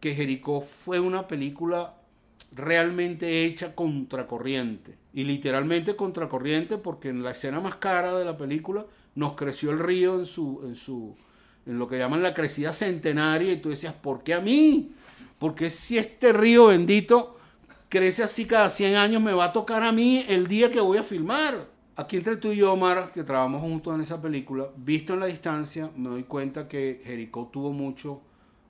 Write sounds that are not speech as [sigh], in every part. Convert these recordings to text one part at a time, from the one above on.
que Jericó fue una película realmente hecha contracorriente. Y literalmente contracorriente porque en la escena más cara de la película nos creció el río en su, en su, en lo que llaman la crecida centenaria y tú decías, ¿por qué a mí? Porque si este río bendito crece así cada 100 años, me va a tocar a mí el día que voy a filmar. Aquí entre tú y yo, Omar, que trabajamos juntos en esa película, visto en la distancia, me doy cuenta que Jericó tuvo mucho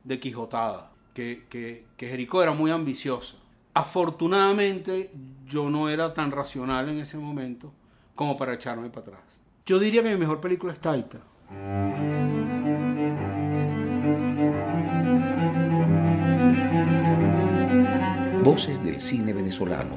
de Quijotada, que, que, que Jericó era muy ambiciosa. Afortunadamente, yo no era tan racional en ese momento como para echarme para atrás. Yo diría que mi mejor película es Taita. Voces del cine venezolano,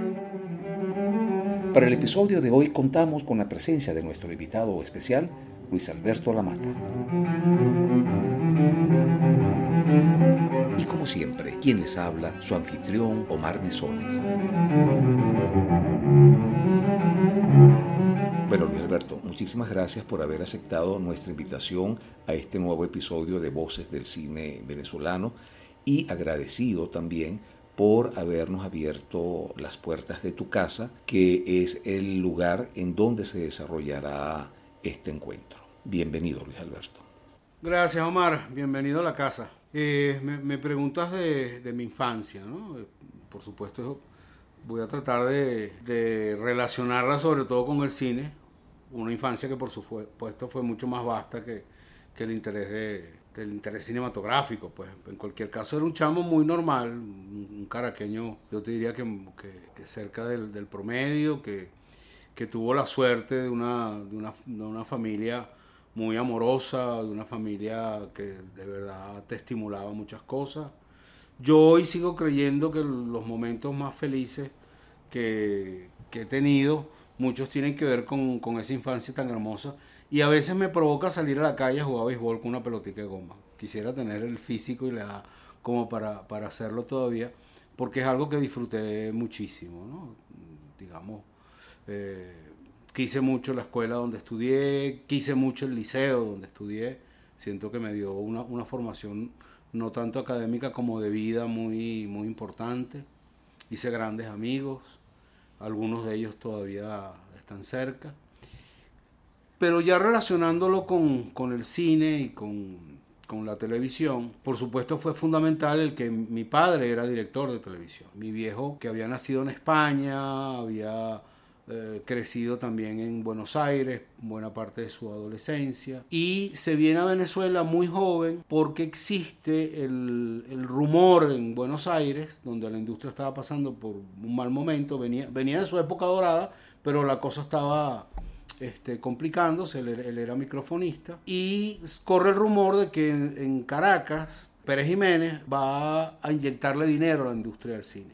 Para el episodio de hoy contamos con la presencia de nuestro invitado especial, Luis Alberto Lamata. Y como siempre, quien les habla, su anfitrión Omar Mesones. Bueno, Luis Alberto, muchísimas gracias por haber aceptado nuestra invitación a este nuevo episodio de Voces del Cine Venezolano y agradecido también por habernos abierto las puertas de tu casa, que es el lugar en donde se desarrollará este encuentro. Bienvenido, Luis Alberto. Gracias, Omar. Bienvenido a la casa. Eh, me, preguntas de, mi infancia, ¿no? Eh, por supuesto, voy a tratar de, relacionarla sobre todo con el cine. Una infancia que, por supuesto, fue mucho más vasta que el interés de, del interés cinematográfico, pues en cualquier caso era un chamo muy normal, un, caraqueño, yo te diría que, que, cerca del, del promedio, que, que, tuvo la suerte de una, de una, de una familia muy amorosa, de una familia que de verdad te estimulaba muchas cosas. Yo hoy sigo creyendo que los momentos más felices que, que he tenido, muchos tienen que ver con, con esa infancia tan hermosa y a veces me provoca salir a la calle a jugar béisbol con una pelotita de goma. Quisiera tener el físico y la edad como para, para hacerlo todavía, porque es algo que disfruté muchísimo, ¿no? Digamos, eh, quise mucho la escuela donde estudié, quise mucho el liceo donde estudié. Siento que me dio una, una formación no tanto académica como de vida muy, muy importante. Hice grandes amigos, algunos de ellos todavía están cerca. Pero ya relacionándolo con, el cine y con, la televisión, por supuesto fue fundamental el que mi padre era director de televisión. Mi viejo, que había nacido en España, había eh, crecido también en Buenos Aires, buena parte de su adolescencia, y se viene a Venezuela muy joven porque existe el, el, rumor en Buenos Aires, donde la industria estaba pasando por un mal momento, venía, venía de su época dorada, pero la cosa estaba este, complicándose, él, era microfonista, y corre el rumor de que en, Caracas Pérez Jiménez va a inyectarle dinero a la industria del cine.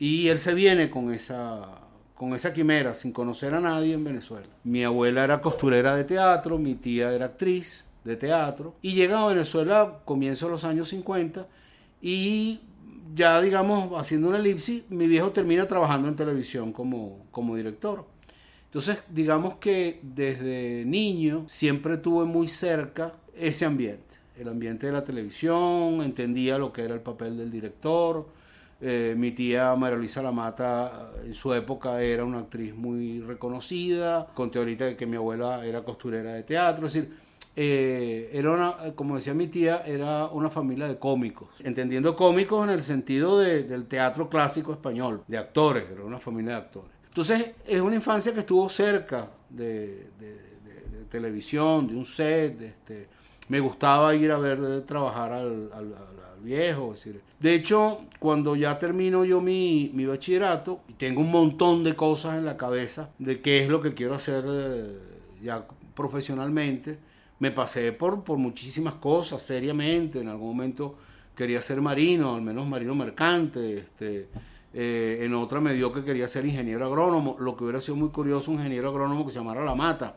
Y él se viene con esa, con esa quimera, sin conocer a nadie en Venezuela. Mi abuela era costurera de teatro, mi tía era actriz de teatro, y llega a Venezuela comienzo de los años 50 y ya digamos, haciendo una elipsis, mi viejo termina trabajando en televisión como, como director. Entonces, digamos que desde niño siempre tuve muy cerca ese ambiente, el ambiente de la televisión, entendía lo que era el papel del director. Eh, mi tía María Luisa Lamata en su época era una actriz muy reconocida, conté ahorita que mi abuela era costurera de teatro, es decir, eh, era una, como decía mi tía, era una familia de cómicos, entendiendo cómicos en el sentido del teatro clásico español, de actores, era una familia de actores. Entonces, es una infancia que estuvo cerca de, televisión, de un set. Este, me gustaba ir a ver trabajar al, viejo. decir. De hecho, cuando ya termino yo mi, bachillerato, y tengo un montón de cosas en la cabeza de qué es lo que quiero hacer eh, ya profesionalmente, me pasé por, por muchísimas cosas, seriamente. En algún momento quería ser marino, al menos marino mercante. Este, Eh, en otra me dio que quería ser ingeniero agrónomo, lo que hubiera sido muy curioso, un ingeniero agrónomo que se llamara La Mata.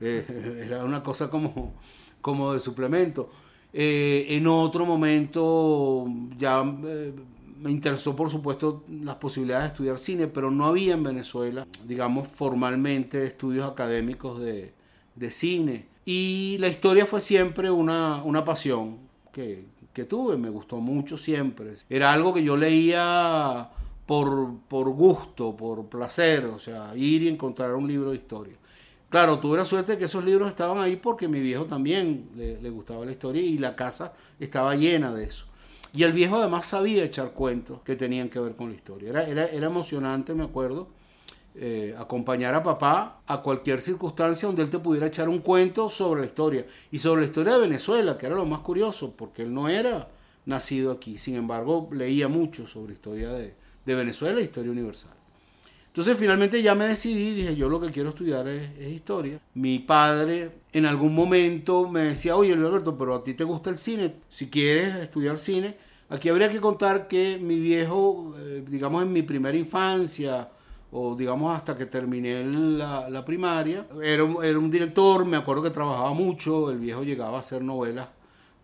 Eh, [laughs] era una cosa como, como de suplemento. Eh, en otro momento ya me interesó, por supuesto, las posibilidades de estudiar cine, pero no había en Venezuela, digamos, formalmente estudios académicos de, de cine. Y la historia fue siempre una, una pasión que, que, tuve, me gustó mucho siempre. Era algo que yo leía por, por gusto, por placer, o sea, ir y encontrar un libro de historia. Claro, tuve la suerte de que esos libros estaban ahí porque mi viejo también le, le gustaba la historia y la casa estaba llena de eso. Y el viejo además sabía echar cuentos que tenían que ver con la historia. Era, era, era emocionante, me acuerdo, eh, acompañar a papá a cualquier circunstancia donde él te pudiera echar un cuento sobre la historia. Y sobre la historia de Venezuela, que era lo más curioso, porque él no era nacido aquí. Sin embargo, leía mucho sobre historia de, de Venezuela, historia universal. Entonces finalmente ya me decidí, dije, yo lo que quiero estudiar es, es, historia. Mi padre en algún momento me decía, oye Luis Alberto, pero a ti te gusta el cine, si quieres estudiar cine, aquí habría que contar que mi viejo, eh, digamos en mi primera infancia, o digamos hasta que terminé la, primaria, era un, era un, director, me acuerdo que trabajaba mucho, el viejo llegaba a hacer novelas,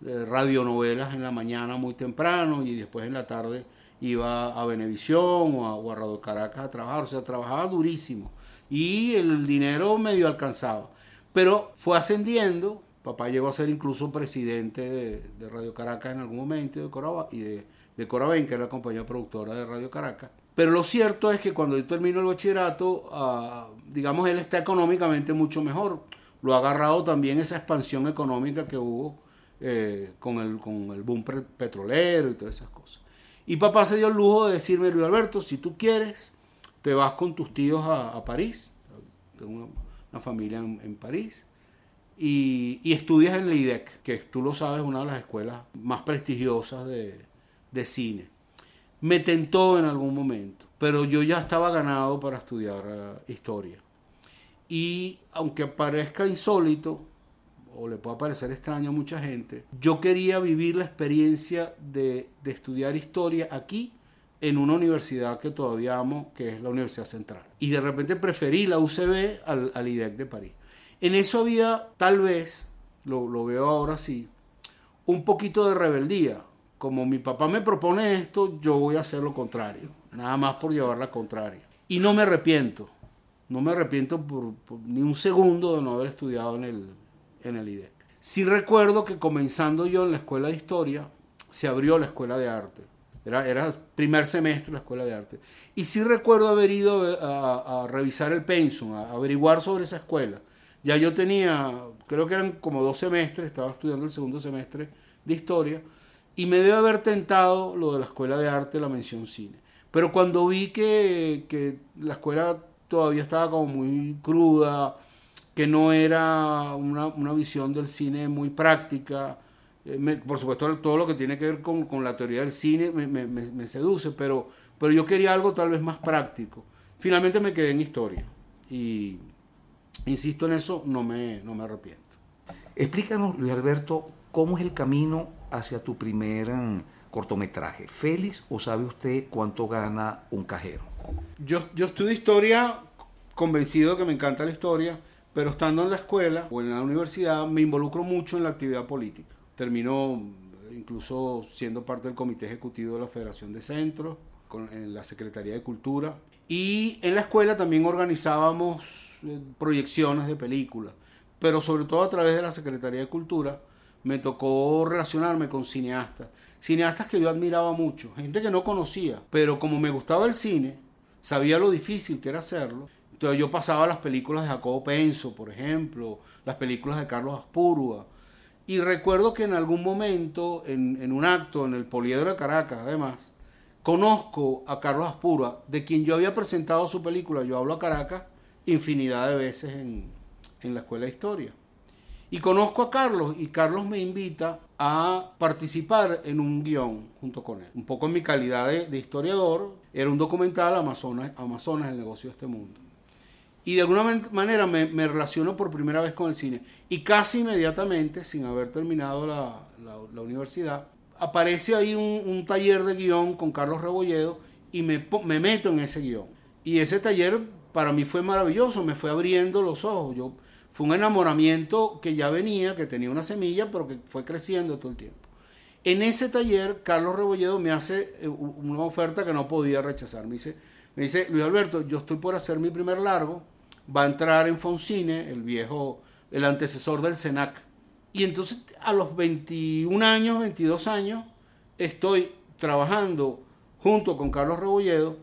eh, radionovelas en la mañana muy temprano y después en la tarde iba a Venevisión o a, o Radio Caracas a trabajar, o sea, trabajaba durísimo y el dinero medio alcanzaba. Pero fue ascendiendo, papá llegó a ser incluso presidente de, Radio Caracas en algún momento de Coraba, y de, de que es la compañía productora de Radio Caracas. Pero lo cierto es que cuando yo termino el bachillerato, uh, digamos, él está económicamente mucho mejor. Lo ha agarrado también esa expansión económica que hubo eh, con, el, con el boom petrolero y todas esas cosas. Y papá se dio el lujo de decirme, Luis Alberto, si tú quieres, te vas con tus tíos a, París. Tengo una, familia en, París. Y, estudias en la IDEC, que tú lo sabes, una de las escuelas más prestigiosas de, de cine. Me tentó en algún momento, pero yo ya estaba ganado para estudiar uh, historia. Y aunque parezca insólito, o le pueda parecer extraño a mucha gente, yo quería vivir la experiencia de, de, estudiar historia aquí en una universidad que todavía amo, que es la Universidad Central. Y de repente preferí la UCB al, al IDEC de París. En eso había, tal vez, lo, lo veo ahora sí, un poquito de rebeldía. Como mi papá me propone esto, yo voy a hacer lo contrario. Nada más por llevar la contraria. Y no me arrepiento. No me arrepiento por, por ni un segundo de no haber estudiado en el, en el IDEC. Sí recuerdo que comenzando yo en la escuela de historia, se abrió la escuela de arte. Era, era primer semestre la escuela de arte. Y sí recuerdo haber ido a, revisar el pensum, a averiguar sobre esa escuela. Ya yo tenía, creo que eran como dos semestres, estaba estudiando el segundo semestre de historia, y me debe haber tentado lo de la escuela de arte, la mención cine. Pero cuando vi que, que la escuela todavía estaba como muy cruda, que no era una, una visión del cine muy práctica. Eh, me, por supuesto, todo lo que tiene que ver con, con la teoría del cine me, me, me, seduce, pero, pero yo quería algo tal vez más práctico. Finalmente me quedé en historia y, insisto en eso, no me, no me arrepiento. Explícanos, Luis Alberto, cómo es el camino hacia tu primer um, cortometraje. ¿Félix o sabe usted cuánto gana un cajero? Yo, yo estudio historia convencido de que me encanta la historia pero estando en la escuela o en la universidad me involucro mucho en la actividad política. Termino incluso siendo parte del comité ejecutivo de la Federación de Centros, en la Secretaría de Cultura. Y en la escuela también organizábamos eh, proyecciones de películas, pero sobre todo a través de la Secretaría de Cultura me tocó relacionarme con cineastas. Cineastas que yo admiraba mucho, gente que no conocía, pero como me gustaba el cine, sabía lo difícil que era hacerlo, entonces yo pasaba las películas de Jacobo Penso, por ejemplo, las películas de Carlos Aspurua. Y recuerdo que en algún momento, en, en un acto en el Poliedro de Caracas, además, conozco a Carlos Aspurua, de quien yo había presentado su película, Yo hablo a Caracas, infinidad de veces en, en la Escuela de Historia. Y conozco a Carlos y Carlos me invita a participar en un guion junto con él. Un poco en mi calidad de, de historiador, era un documental Amazonas, Amazonas, el negocio de este mundo. Y de alguna manera me, me, relaciono por primera vez con el cine. Y casi inmediatamente, sin haber terminado la, la, la universidad, aparece ahí un, un, taller de guion con Carlos Rebolledo y me, me meto en ese guion. Y ese taller para mí fue maravilloso, me fue abriendo los ojos. Yo, fue un enamoramiento que ya venía, que tenía una semilla, pero que fue creciendo todo el tiempo. En ese taller, Carlos Rebolledo me hace eh, una oferta que no podía rechazar. Me dice, me dice, Luis Alberto, yo estoy por hacer mi primer largo, va a entrar en Foncine, el viejo, el antecesor del SENAC. Y entonces a los 21 años, 22 años, estoy trabajando junto con Carlos Rebolledo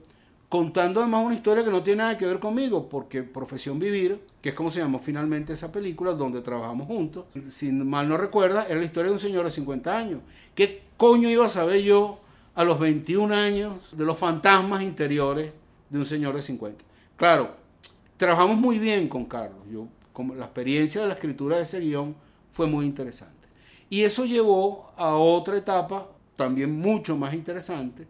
contando además una historia que no tiene nada que ver conmigo, porque Profesión Vivir, que es como se llamó finalmente esa película, donde trabajamos juntos, si mal no recuerda, era la historia de un señor de 50 años. ¿Qué coño iba a saber yo a los 21 años de los fantasmas interiores de un señor de 50? Claro, trabajamos muy bien con Carlos. Yo, como la experiencia de la escritura de ese guion fue muy interesante. Y eso llevó a otra etapa también mucho más interesante,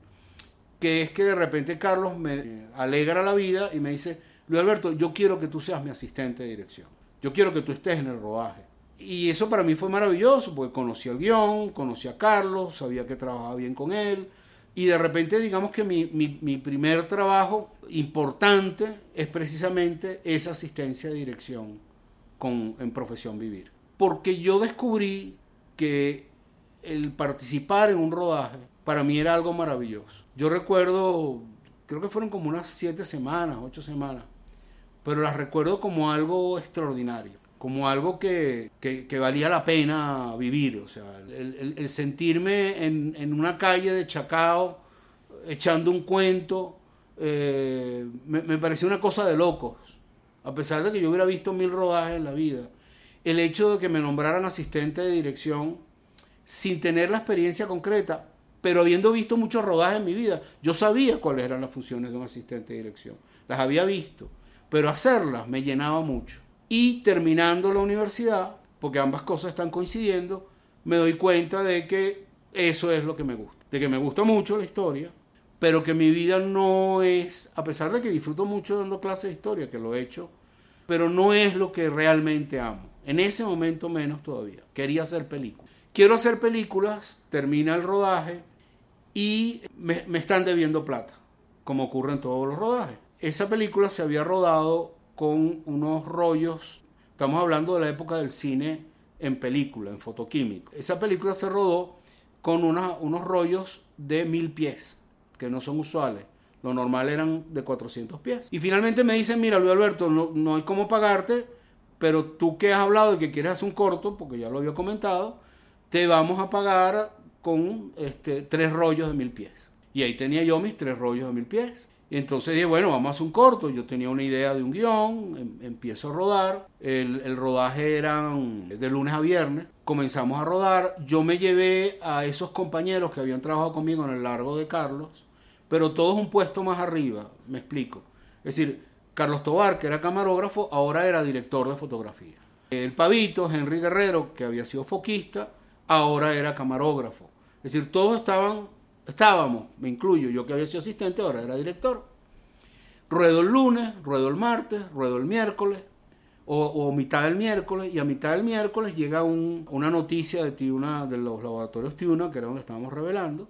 que es que de repente Carlos me alegra la vida y me dice, Luis Alberto, yo quiero que tú seas mi asistente de dirección. Yo quiero que tú estés en el rodaje. Y eso para mí fue maravilloso, porque conocí el guion, conocí a Carlos, sabía que trabajaba bien con él. Y de repente digamos que mi, mi primer trabajo importante es precisamente esa asistencia de dirección con, en Profesión Vivir. Porque yo descubrí que el participar en un rodaje para mí era algo maravilloso. Yo recuerdo, creo que fueron como unas siete semanas, ocho semanas, pero las recuerdo como algo extraordinario, como algo que, que, valía la pena vivir. O sea, el, sentirme en, en, una calle de Chacao echando un cuento, eh, me, me pareció una cosa de locos. A pesar de que yo hubiera visto mil rodajes en la vida, el hecho de que me nombraran asistente de dirección sin tener la experiencia concreta, pero habiendo visto muchos rodajes en mi vida, yo sabía cuáles eran las funciones de un asistente de dirección. Las había visto, pero hacerlas me llenaba mucho. Y terminando la universidad, porque ambas cosas están coincidiendo, me doy cuenta de que eso es lo que me gusta. De que me gusta mucho la historia, pero que mi vida no es, a pesar de que disfruto mucho dando clases de historia, que lo he hecho, pero no es lo que realmente amo. En ese momento menos todavía. Quería hacer películas. Quiero hacer películas, termina el rodaje, y me, están debiendo plata, como ocurre en todos los rodajes. Esa película se había rodado con unos rollos, estamos hablando de la época del cine en película, en fotoquímico. Esa película se rodó con unos rollos de mil pies, que no son usuales. Lo normal eran de 400 pies. Y finalmente me dicen, mira Luis Alberto, no, no hay cómo pagarte, pero tú que has hablado de que quieres hacer un corto, porque ya lo había comentado, te vamos a pagar con este, tres rollos de mil pies. Y ahí tenía yo mis tres rollos de mil pies. Entonces dije, bueno, vamos a hacer un corto. Yo tenía una idea de un guion, em, empiezo a rodar. El, el, rodaje era de lunes a viernes. Comenzamos a rodar. Yo me llevé a esos compañeros que habían trabajado conmigo en el largo de Carlos, pero todos un puesto más arriba, me explico. Es decir, Carlos Tobar, que era camarógrafo, ahora era director de fotografía. El pavito, Henry Guerrero, que había sido foquista, ahora era camarógrafo. Es decir, todos estaban, estábamos, me incluyo, yo que había sido asistente, ahora era director. Ruedo el lunes, ruedo el martes, ruedo el miércoles, o, mitad del miércoles, y a mitad del miércoles llega una noticia de Tiuna, de los laboratorios Tiuna, que era donde estábamos revelando,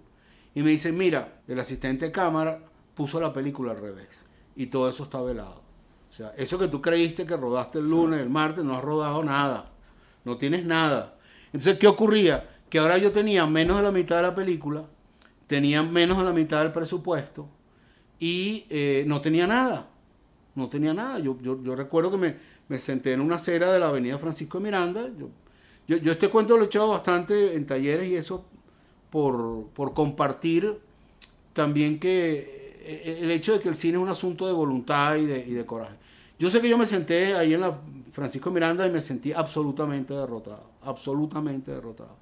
y me dicen, mira, el asistente de cámara puso la película al revés, y todo eso está velado. O sea, eso que tú creíste que rodaste el lunes, el martes, no has rodado nada, no tienes nada. Entonces, ¿qué ocurría? Que ahora yo tenía menos de la mitad de la película, tenía menos de la mitad del presupuesto y eh, no tenía nada. No tenía nada. Yo, yo, recuerdo que me, me, senté en una acera de la avenida Francisco de Miranda. Yo, yo, este cuento lo he echado bastante en talleres y eso por, por compartir también que eh, el hecho de que el cine es un asunto de voluntad y de, y de coraje. Yo sé que yo me senté ahí en la Francisco Miranda y me sentí absolutamente derrotado, absolutamente derrotado.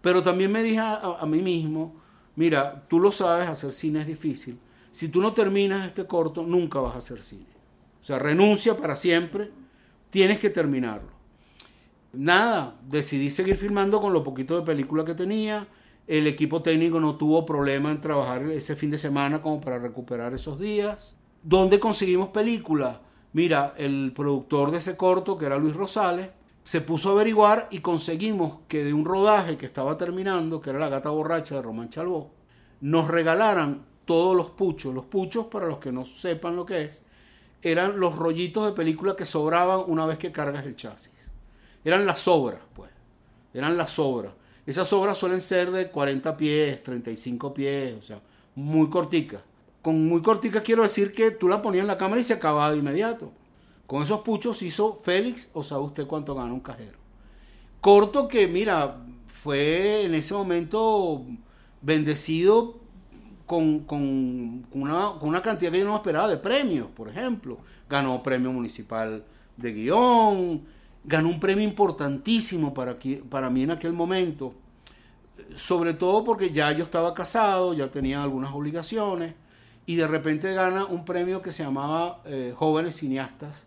Pero también me dije a, mí mismo, mira, tú lo sabes, hacer cine es difícil. Si tú no terminas este corto, nunca vas a hacer cine. O sea, renuncia para siempre, tienes que terminarlo. Nada, decidí seguir filmando con lo poquito de película que tenía. El equipo técnico no tuvo problema en trabajar ese fin de semana como para recuperar esos días. ¿Dónde conseguimos películas? Mira, el productor de ese corto, que era Luis Rosales, se puso a averiguar y conseguimos que de un rodaje que estaba terminando, que era La gata borracha de Román Chalbó, nos regalaran todos los puchos. Los puchos, para los que no sepan lo que es, eran los rollitos de película que sobraban una vez que cargas el chasis. Eran las sobras, pues. Eran las sobras. Esas sobras suelen ser de 40 pies, 35 pies, o sea, muy corticas. Con muy corticas quiero decir que tú la ponías en la cámara y se acababa de inmediato. Con esos puchos hizo Félix, o sabe usted cuánto gana un cajero. Corto que, mira, fue en ese momento bendecido con, con, una, con, una, cantidad que yo no esperaba de premios, por ejemplo. Ganó premio municipal de guion, ganó un premio importantísimo para, para mí en aquel momento, sobre todo porque ya yo estaba casado, ya tenía algunas obligaciones, y de repente gana un premio que se llamaba eh, Jóvenes Cineastas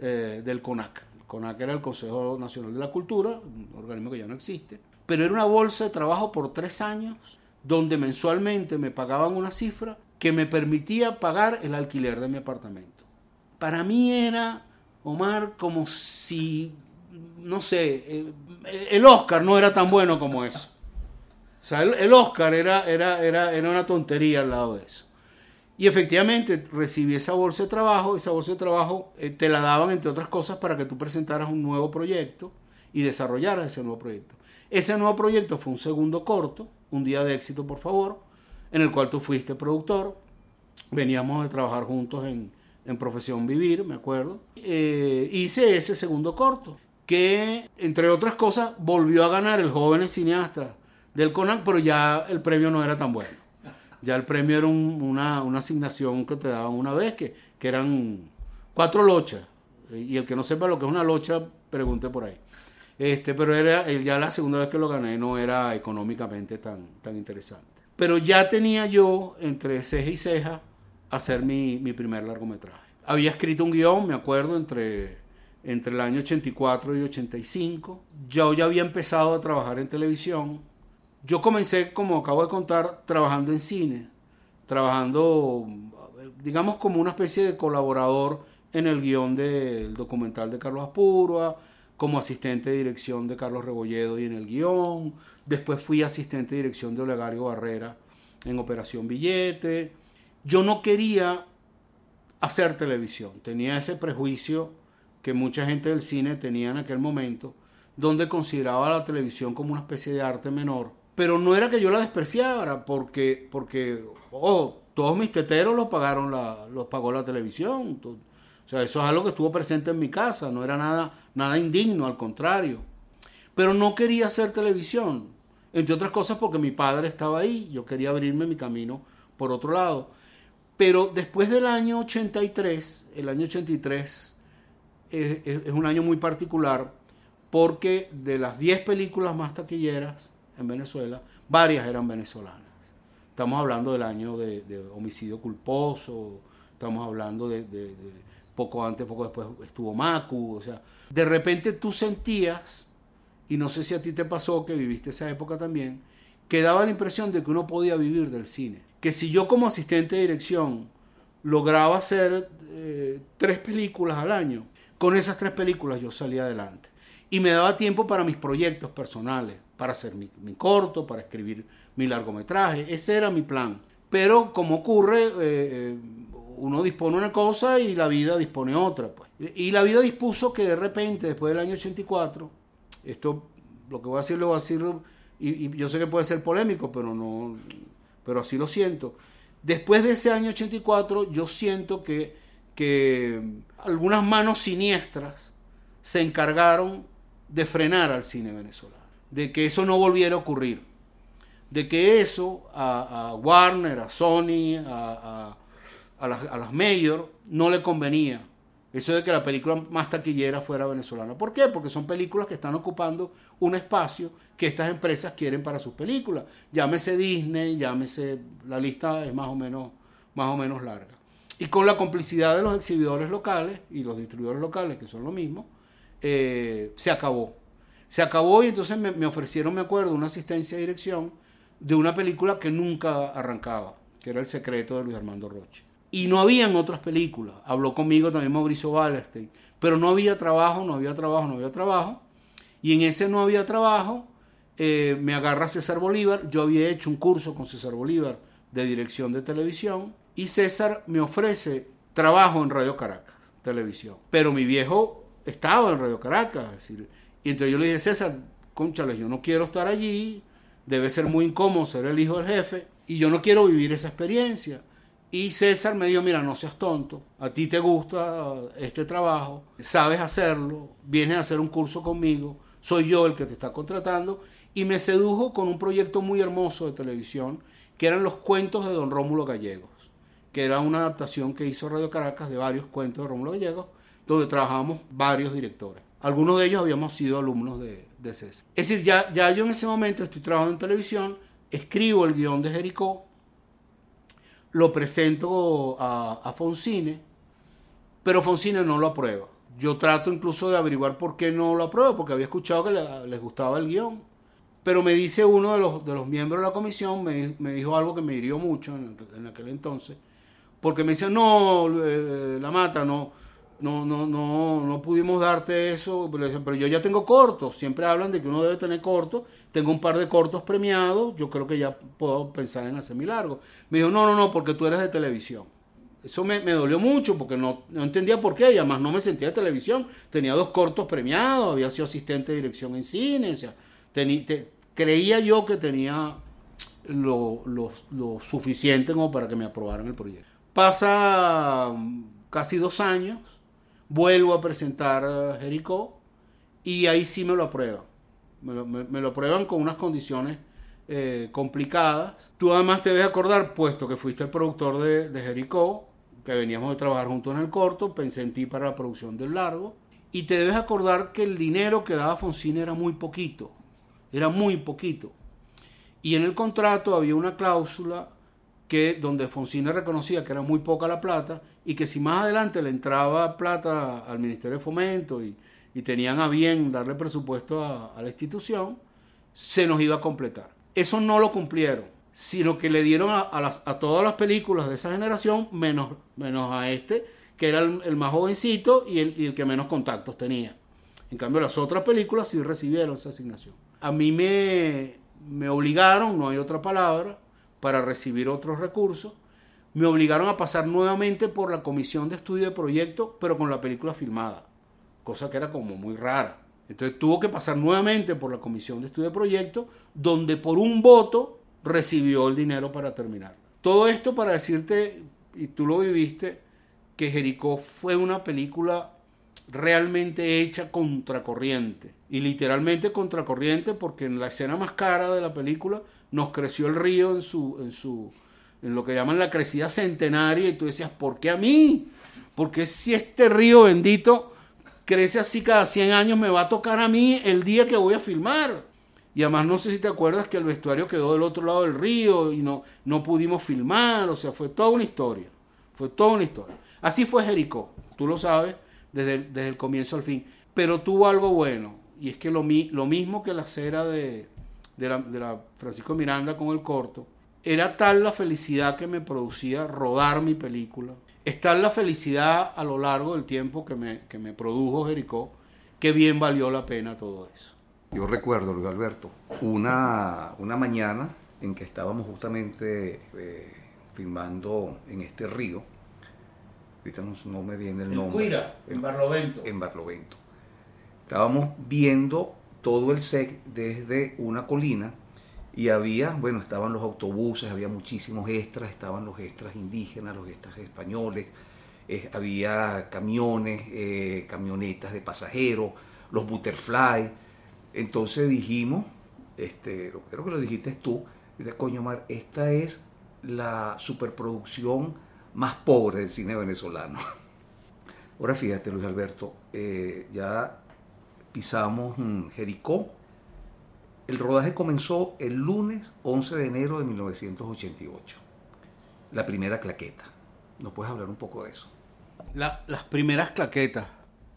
eh, del CONAC. El CONAC era el Consejo Nacional de la Cultura, un organismo que ya no existe, pero era una bolsa de trabajo por tres años, donde mensualmente me pagaban una cifra que me permitía pagar el alquiler de mi apartamento. Para mí era Omar, como si, no sé, eh, el Oscar no era tan bueno como eso. O sea, el, Oscar era, era, era, era una tontería al lado de eso. Y efectivamente recibí esa bolsa de trabajo, esa bolsa de trabajo eh, te la daban entre otras cosas para que tú presentaras un nuevo proyecto y desarrollaras ese nuevo proyecto. Ese nuevo proyecto fue un segundo corto, Un día de éxito por favor, en el cual tú fuiste productor. Veníamos de trabajar juntos en, en Profesión Vivir, me acuerdo. Eh, hice ese segundo corto, que entre otras cosas volvió a ganar el joven cineasta del Conan, pero ya el premio no era tan bueno. Ya el premio era una, asignación que te daban una vez, que, que eran cuatro lochas. Y el que no sepa lo que es una locha, pregunte por ahí. Este, pero era ya la segunda vez que lo gané no era económicamente tan, tan interesante. Pero ya tenía yo entre ceja y ceja hacer mi, mi primer largometraje. Había escrito un guion, me acuerdo, entre, entre el año 84 y 85. Yo ya había empezado a trabajar en televisión. Yo comencé, como acabo de contar, trabajando en cine, trabajando, digamos, como una especie de colaborador en el guion del documental de Carlos Apurua, como asistente de dirección de Carlos Rebolledo y en el guion. Después fui asistente de dirección de Olegario Barrera en Operación Billete yo no quería hacer televisión. Tenía ese prejuicio que mucha gente del cine tenía en aquel momento, donde consideraba la televisión como una especie de arte menor. Pero no era que yo la despreciara, porque, porque oh, todos mis teteros los pagaron la, los pagó la televisión. O sea, eso es algo que estuvo presente en mi casa, no era nada, nada indigno, al contrario. Pero no quería hacer televisión, entre otras cosas porque mi padre estaba ahí, yo quería abrirme mi camino por otro lado. Pero después del año 83, el año 83 es, un año muy particular porque de las 10 películas más taquilleras en Venezuela, varias eran venezolanas. Estamos hablando del año de, homicidio culposo, estamos hablando de, poco antes, poco después estuvo Macu, o sea, de repente tú sentías, y no sé si a ti te pasó que viviste esa época también, que daba la impresión de que uno podía vivir del cine que si yo como asistente de dirección lograba hacer eh, tres películas al año, con esas tres películas yo salía adelante. Y me daba tiempo para mis proyectos personales, para hacer mi, corto, para escribir mi largometraje. Ese era mi plan. Pero como ocurre, eh, eh, uno dispone una cosa y la vida dispone otra. Pues. Y la vida dispuso que de repente, después del año 84, esto lo que voy a decir lo voy a decir, y yo sé que puede ser polémico, pero no, pero así lo siento. Después de ese año 84, yo siento que, que algunas manos siniestras se encargaron de frenar al cine venezolano, de que eso no volviera a ocurrir, de que eso a, Warner, a Sony, a, a, las, a las Mayor no le convenía, eso de que la película más taquillera fuera venezolana. ¿Por qué? Porque son películas que están ocupando un espacio que estas empresas quieren para sus películas. Llámese Disney, llámese, la lista es más o menos, más o menos larga. Y con la complicidad de los exhibidores locales y los distribuidores locales, que son lo mismo, eh, se acabó. Se acabó y entonces me, ofrecieron, me acuerdo, una asistencia de dirección de una película que nunca arrancaba, que era El secreto de Luis Armando Roche. Y no habían otras películas. Habló conmigo también Mauricio Wallerstein. Pero no había trabajo, no había trabajo, no había trabajo. Y en ese no había trabajo, eh, me agarra César Bolívar. Yo había hecho un curso con César Bolívar de dirección de televisión y César me ofrece trabajo en Radio Caracas, televisión. Pero mi viejo estaba en Radio Caracas, es decir, y entonces yo le dije, César, conchales, yo no quiero estar allí, debe ser muy incómodo ser el hijo del jefe, y yo no quiero vivir esa experiencia. Y César me dijo, mira, no seas tonto, a ti te gusta este trabajo, sabes hacerlo, vienes a hacer un curso conmigo, soy yo el que te está contratando, y me sedujo con un proyecto muy hermoso de televisión, que eran los cuentos de don Rómulo Gallegos, que era una adaptación que hizo Radio Caracas de varios cuentos de Rómulo Gallegos, donde trabajábamos varios directores. Algunos de ellos habíamos sido alumnos de, César. Es decir, ya, yo en ese momento estoy trabajando en televisión, escribo el guion de Jericó, lo presento a, a Foncine, pero Foncine no lo aprueba. Yo trato incluso de averiguar por qué no lo aprueba, porque había escuchado que les gustaba el guion. Pero me dice uno de los, miembros de la comisión, me, me dijo algo que me hirió mucho en, en, aquel entonces, porque me dice, no, eh, la mata, no, no, no, no, no pudimos darte eso, pero yo ya tengo cortos, siempre hablan de que uno debe tener cortos, tengo un par de cortos premiados, yo creo que ya puedo pensar en hacer mi largo. Me dijo, no, no, no, porque tú eres de televisión. Eso me, me dolió mucho porque no, no, entendía por qué, y además no me sentía de televisión. Tenía dos cortos premiados, había sido asistente de dirección en cine, o sea, te, creía yo que tenía lo, lo, lo suficiente como para que me aprobaran el proyecto. Pasa casi dos años vuelvo a presentar Jericó y ahí sí me lo aprueban. Me lo, aprueban con unas condiciones eh, complicadas. Tú además te debes acordar, puesto que fuiste el productor de, de Jericó, que veníamos de trabajar juntos en el corto, pensé en ti para la producción del largo, y te debes acordar que el dinero que daba Foncine era muy poquito, era muy poquito. Y en el contrato había una cláusula que donde Foncine reconocía que era muy poca la plata y que si más adelante le entraba plata al Ministerio de Fomento y, y tenían a bien darle presupuesto a, la institución, se nos iba a completar. Eso no lo cumplieron, sino que le dieron a, las, a todas las películas de esa generación, menos, menos a este, que era el, más jovencito y el, y que menos contactos tenía. En cambio, las otras películas sí recibieron esa asignación. A mí me, me obligaron, no hay otra palabra, para recibir otros recursos me obligaron a pasar nuevamente por la comisión de estudio de proyecto, pero con la película filmada, cosa que era como muy rara. Entonces tuvo que pasar nuevamente por la comisión de estudio de proyecto, donde por un voto recibió el dinero para terminar. Todo esto para decirte, y tú lo viviste, que Jericó fue una película realmente hecha contracorriente. Y literalmente contracorriente porque en la escena más cara de la película nos creció el río en su, en su, en lo que llaman la crecida centenaria, y tú decías, ¿por qué a mí? Porque si este río bendito crece así cada 100 años, me va a tocar a mí el día que voy a filmar. Y además no sé si te acuerdas que el vestuario quedó del otro lado del río y no, no pudimos filmar, o sea, fue toda una historia, fue toda una historia. Así fue Jericó, tú lo sabes, desde el, desde el comienzo al fin, pero tuvo algo bueno, y es que lo, lo mismo que la cera de, de, la, Francisco Miranda con el corto, era tal la felicidad que me producía rodar mi película, es tal la felicidad a lo largo del tiempo que me, que me produjo Jericó, que bien valió la pena todo eso. Yo recuerdo, Luis Alberto, una, una mañana en que estábamos justamente eh, filmando en este río, ahorita no, no me viene el, el nombre. Cuira, en Barlovento. En Barlovento. Estábamos viendo todo el set desde una colina y había, bueno, estaban los autobuses, había muchísimos extras, estaban los extras indígenas, los extras españoles, había camiones, eh, camionetas de pasajeros, los butterfly. Entonces dijimos, este, creo que lo dijiste tú, dice, coño Mar, esta es la superproducción más pobre del cine venezolano. [laughs] Ahora fíjate, Luis Alberto, eh, ya pisamos mm, Jericó, el rodaje comenzó el lunes 11 de enero de 1988. La primera claqueta. ¿Nos puedes hablar un poco de eso? La, las primeras claquetas.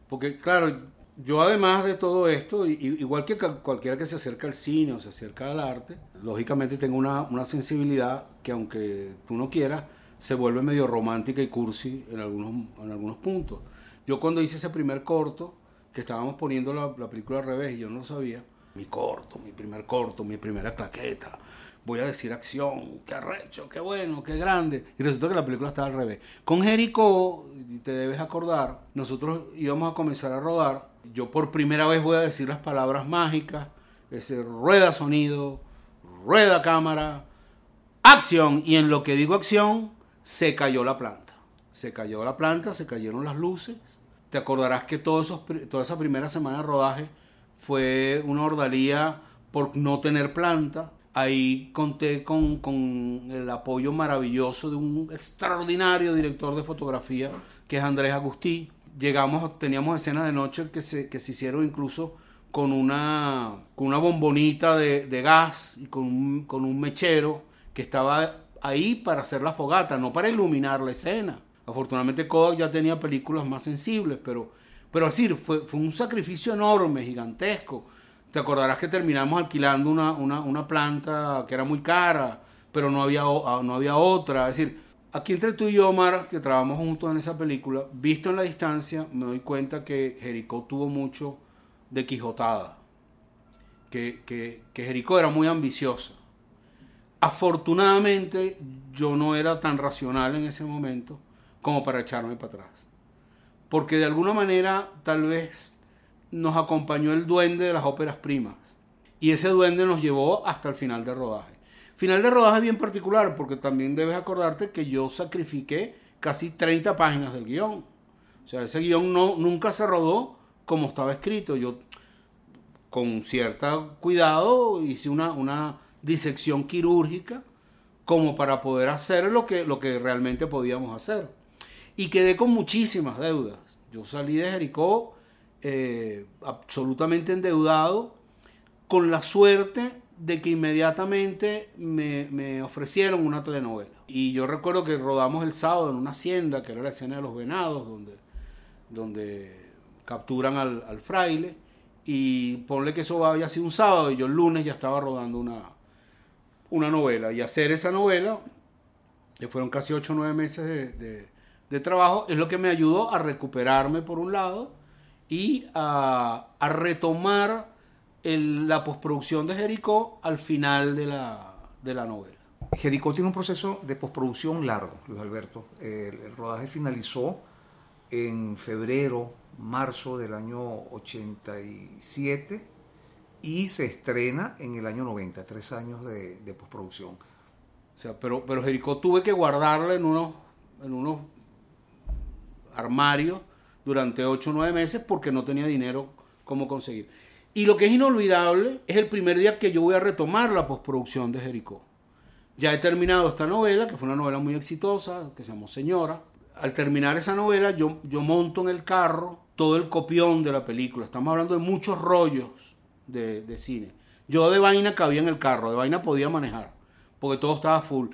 Porque, claro, yo además de todo esto, igual que cualquiera que se acerca al cine o se acerca al arte, lógicamente tengo una, una sensibilidad que aunque tú no quieras, se vuelve medio romántica y cursi en algunos, en algunos puntos. Yo cuando hice ese primer corto, que estábamos poniendo la, la película al revés y yo no lo sabía, mi corto, mi primer corto, mi primera claqueta. voy a decir acción, qué arrecho, qué bueno, qué grande. Y resulta que la película estaba al revés. Con Jericó, te debes acordar, nosotros íbamos a comenzar a rodar. Yo por primera vez voy a decir las palabras mágicas, ese rueda sonido, rueda cámara, acción. Y en lo que digo acción, se cayó la planta. Se cayó la planta, se cayeron las luces. Te acordarás que esos, toda esa primera semana de rodaje fue una ordalía por no tener planta. Ahí conté con, con, el apoyo maravilloso de un extraordinario director de fotografía que es Andrés Agustí. Llegamos, teníamos escenas de noche que se, que se hicieron incluso con una, con una bombonita de, de gas y con un, con un mechero que estaba ahí para hacer la fogata, no para iluminar la escena. Afortunadamente Kodak ya tenía películas más sensibles, pero, pero decir, fue, fue un sacrificio enorme, gigantesco. Te acordarás que terminamos alquilando una, una, una planta que era muy cara, pero no había, ah, no había otra. Es decir, aquí entre tú y yo, Omar, que trabajamos juntos en esa película, visto en la distancia, me doy cuenta que Jericó tuvo mucho de Quijotada. Que, que, que Jericó era muy ambiciosa. Afortunadamente, yo no era tan racional en ese momento como para echarme para atrás. Porque de alguna manera, tal vez nos acompañó el duende de las óperas primas. Y ese duende nos llevó hasta el final de rodaje. Final de rodaje bien particular, porque también debes acordarte que yo sacrifiqué casi 30 páginas del guion. O sea, ese guion no, nunca se rodó como estaba escrito. Yo, con cierto cuidado, hice una, una disección quirúrgica como para poder hacer lo que, lo que realmente podíamos hacer. Y quedé con muchísimas deudas. Yo salí de Jericó eh, absolutamente endeudado, con la suerte de que inmediatamente me, ofrecieron una telenovela. Y yo recuerdo que rodamos el sábado en una hacienda, que era la escena de los venados, donde, donde capturan al, fraile. Y ponle que eso había sido un sábado y yo el lunes ya estaba rodando una, una novela. Y hacer esa novela, que fueron casi 8 o 9 meses de trabajo, es lo que me ayudó a recuperarme por un lado y a, retomar la postproducción de Jericó al final de la, de la novela. Jericó tiene un proceso de postproducción largo, Luis Alberto. El, rodaje finalizó en febrero, marzo del año 87 y se estrena en el año 90, tres años de, de postproducción. O sea, pero, pero Jericó tuve que guardarla en unos, en unos armarios durante 8 o 9 meses porque no tenía dinero como conseguir. Y lo que es inolvidable es el primer día que yo voy a retomar la postproducción de Jericó. Ya he terminado esta novela, que fue una novela muy exitosa, que se llamó Señora. Al terminar esa novela, yo, yo monto en el carro todo el copión de la película. Estamos hablando de muchos rollos de, de cine. Yo de vaina cabía en el carro, de vaina podía manejar, porque todo estaba full.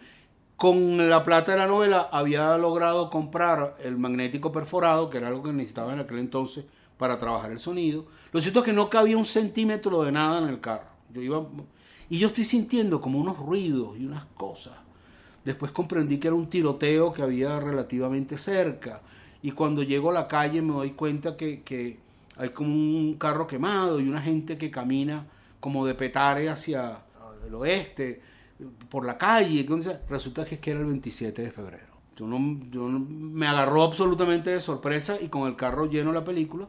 Con la plata de la novela había logrado comprar el magnético perforado, que era algo que necesitaba en aquel entonces para trabajar el sonido. Lo cierto es que no cabía un centímetro de nada en el carro. Yo iba y yo estoy sintiendo como unos ruidos y unas cosas. Después comprendí que era un tiroteo que había relativamente cerca. Y cuando llego a la calle me doy cuenta que, que hay como un carro quemado y una gente que camina como de petare hacia el oeste por la calle. Resulta que, es que era el 27 de febrero. Yo no, yo me agarró absolutamente de sorpresa y con el carro lleno la película.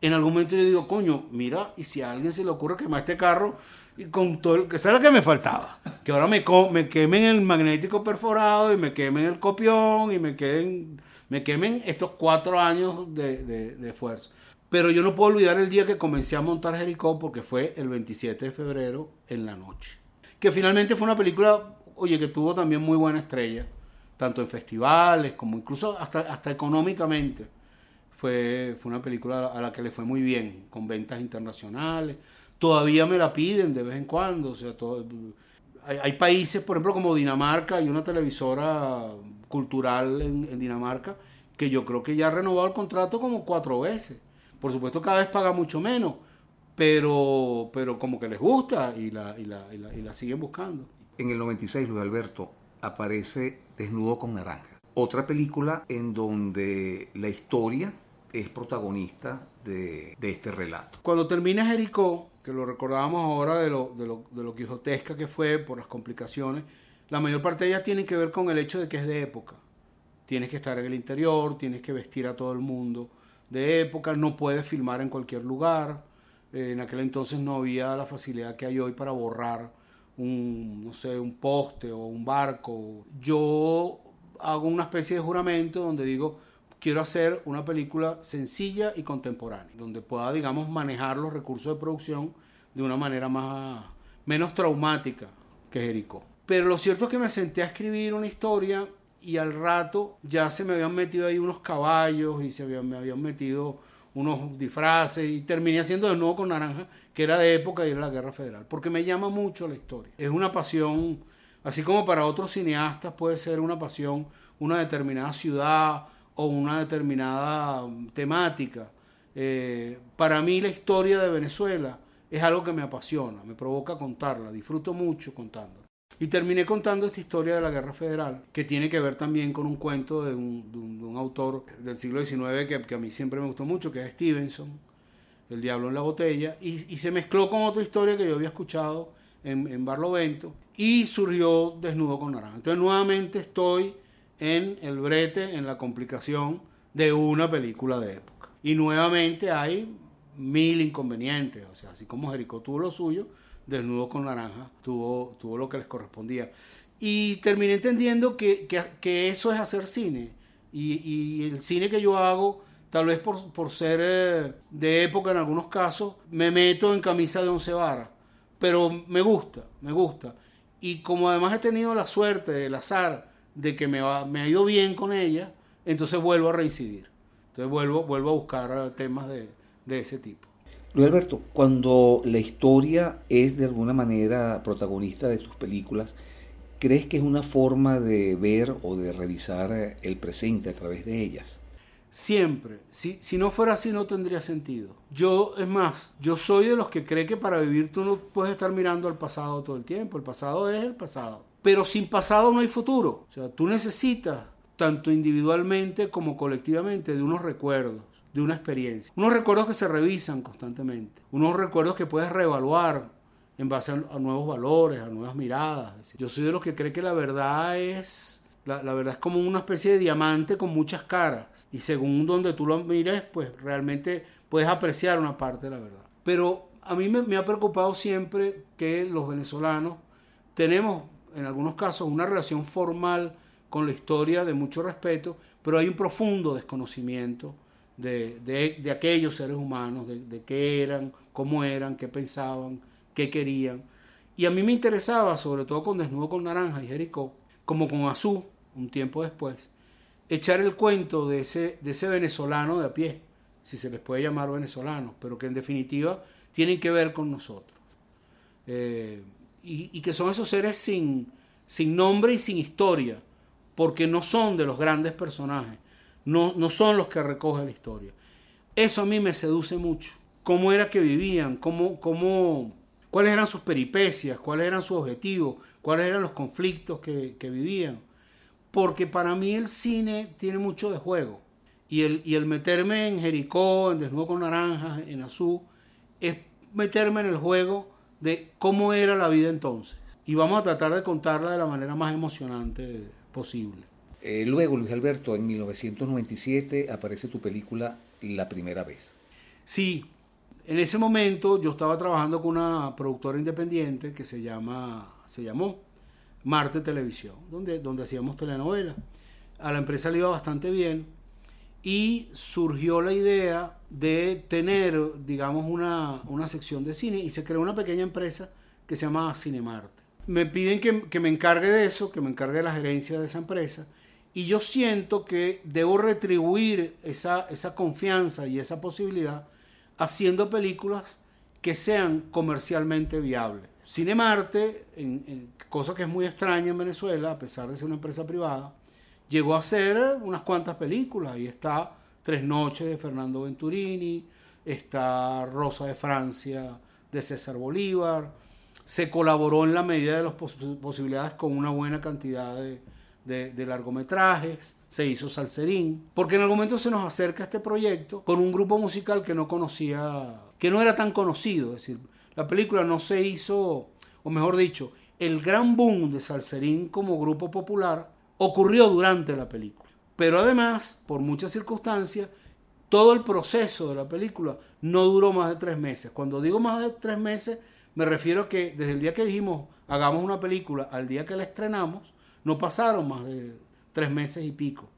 En algún momento yo digo, coño, mira, y si a alguien se le ocurre quemar este carro, y con todo el que sea lo que me faltaba, que ahora me, me quemen el magnético perforado y me quemen el copión y me queden, me quemen estos cuatro años de, de, de esfuerzo. Pero yo no puedo olvidar el día que comencé a montar Jericó porque fue el 27 de febrero en la noche que finalmente fue una película, oye, que tuvo también muy buena estrella, tanto en festivales como incluso hasta, hasta económicamente. Fue, fue una película a la que le fue muy bien, con ventas internacionales. Todavía me la piden de vez en cuando. O sea, todo, hay, hay, países, por ejemplo, como Dinamarca, hay una televisora cultural en, en Dinamarca que yo creo que ya ha renovado el contrato como cuatro veces. Por supuesto, cada vez paga mucho menos, pero, pero como que les gusta y la, y, la, y, la, siguen buscando. En el 96, Luis Alberto aparece Desnudo con Naranja. Otra película en donde la historia es protagonista de, este relato. Cuando termina Jericó, que lo recordábamos ahora de lo, de, lo, de lo quijotesca que fue por las complicaciones, la mayor parte de ellas tiene que ver con el hecho de que es de época. Tienes que estar en el interior, tienes que vestir a todo el mundo de época, no puedes filmar en cualquier lugar. Eh, en aquel entonces no había la facilidad que hay hoy para borrar un, no sé, un poste o un barco. Yo hago una especie de juramento donde digo, quiero hacer una película sencilla y contemporánea, donde pueda, digamos, manejar los recursos de producción de una manera más, menos traumática que Jericó. Pero lo cierto es que me senté a escribir una historia y al rato ya se me habían metido ahí unos caballos y se me habían metido unos disfraces y terminé haciendo de nuevo con Naranja, que era de época y era la Guerra Federal, porque me llama mucho la historia. Es una pasión, así como para otros cineastas puede ser una pasión, una determinada ciudad o una determinada temática. Eh, para mí la historia de Venezuela es algo que me apasiona, me provoca contarla, disfruto mucho contándola. Y terminé contando esta historia de la Guerra Federal, que tiene que ver también con un cuento de un, autor del siglo XIX que, que, a mí siempre me gustó mucho, que es Stevenson, El Diablo en la Botella, y, se mezcló con otra historia que yo había escuchado en, en Barlovento, y surgió Desnudo con Naranja. Entonces nuevamente estoy en el brete, en la complicación de una película de época. Y nuevamente hay mil inconvenientes, o sea, así como Jericó tuvo lo suyo, Desnudo con Naranja tuvo, tuvo lo que les correspondía. Y terminé entendiendo que, que, eso es hacer cine. Y, y, el cine que yo hago, tal vez por, por ser eh, de época en algunos casos, me meto en camisa de once varas. Pero me gusta, me gusta. Y como además he tenido la suerte, el azar, de que me, va, me ha ido bien con ella, entonces vuelvo a reincidir. Entonces vuelvo, vuelvo a buscar temas de, de ese tipo. Luis Alberto, cuando la historia es de alguna manera protagonista de sus películas, ¿crees que es una forma de ver o de revisar el presente a través de ellas? Siempre. Si, si no fuera así no tendría sentido. Yo, es más, yo soy de los que cree que para vivir tú no puedes estar mirando al pasado todo el tiempo. El pasado es el pasado. Pero sin pasado no hay futuro. O sea, tú necesitas, tanto individualmente como colectivamente, de unos recuerdos de una experiencia. Unos recuerdos que se revisan constantemente, unos recuerdos que puedes reevaluar en base a, nuevos valores, a nuevas miradas. Yo soy de los que cree que la verdad es la, verdad es como una especie de diamante con muchas caras y según donde tú lo mires, pues realmente puedes apreciar una parte de la verdad. Pero a mí me, me ha preocupado siempre que los venezolanos tenemos en algunos casos una relación formal con la historia de mucho respeto, pero hay un profundo desconocimiento de, aquellos seres humanos, de, qué eran, cómo eran, qué pensaban, qué querían. Y a mí me interesaba, sobre todo con Desnudo con Naranja y Jericó, como con Azú, un tiempo después, echar el cuento de ese, de ese venezolano de a pie, si se les puede llamar venezolano, pero que en definitiva tienen que ver con nosotros. Eh, y, y, que son esos seres sin, sin nombre y sin historia, porque no son de los grandes personajes, no, son los que recoge la historia. Eso a mí me seduce mucho. Cómo era que vivían, cómo, cómo, cuáles eran sus peripecias, cuáles eran sus objetivos, cuáles eran los conflictos que, vivían. Porque para mí el cine tiene mucho de juego. Y el, y el meterme en Jericó, en Desnudo con Naranjas, en Azul, es meterme en el juego de cómo era la vida entonces. Y vamos a tratar de contarla de la manera más emocionante posible. Eh, luego, Luis Alberto, en 1997 aparece tu película La Primera Vez. Sí, en ese momento yo estaba trabajando con una productora independiente que se, llama, se llamó Marte Televisión, donde, donde hacíamos telenovelas. A la empresa le iba bastante bien y surgió la idea de tener, digamos, una, una sección de cine y se creó una pequeña empresa que se llama Cinemarte. Me piden que, que me encargue de eso, que me encargue de la gerencia de esa empresa y yo siento que debo retribuir esa, esa confianza y esa posibilidad haciendo películas que sean comercialmente viables. Cinemarte, en, cosa que es muy extraña en Venezuela, a pesar de ser una empresa privada, llegó a hacer unas cuantas películas. Ahí está Tres Noches de Fernando Venturini, está Rosa de Francia de César Bolívar. Se colaboró en la medida de las posibilidades con una buena cantidad de, largometrajes. se hizo Salserín, porque en algún momento se nos acerca este proyecto con un grupo musical que no conocía, que no era tan conocido, es decir, la película no se hizo, o mejor dicho, el gran boom de Salserín como grupo popular ocurrió durante la película. Pero además, por muchas circunstancias, todo el proceso de la película no duró más de tres meses. Cuando digo más de tres meses, me refiero a que desde el día que dijimos hagamos una película al día que la estrenamos, no pasaron más de tres meses y pico.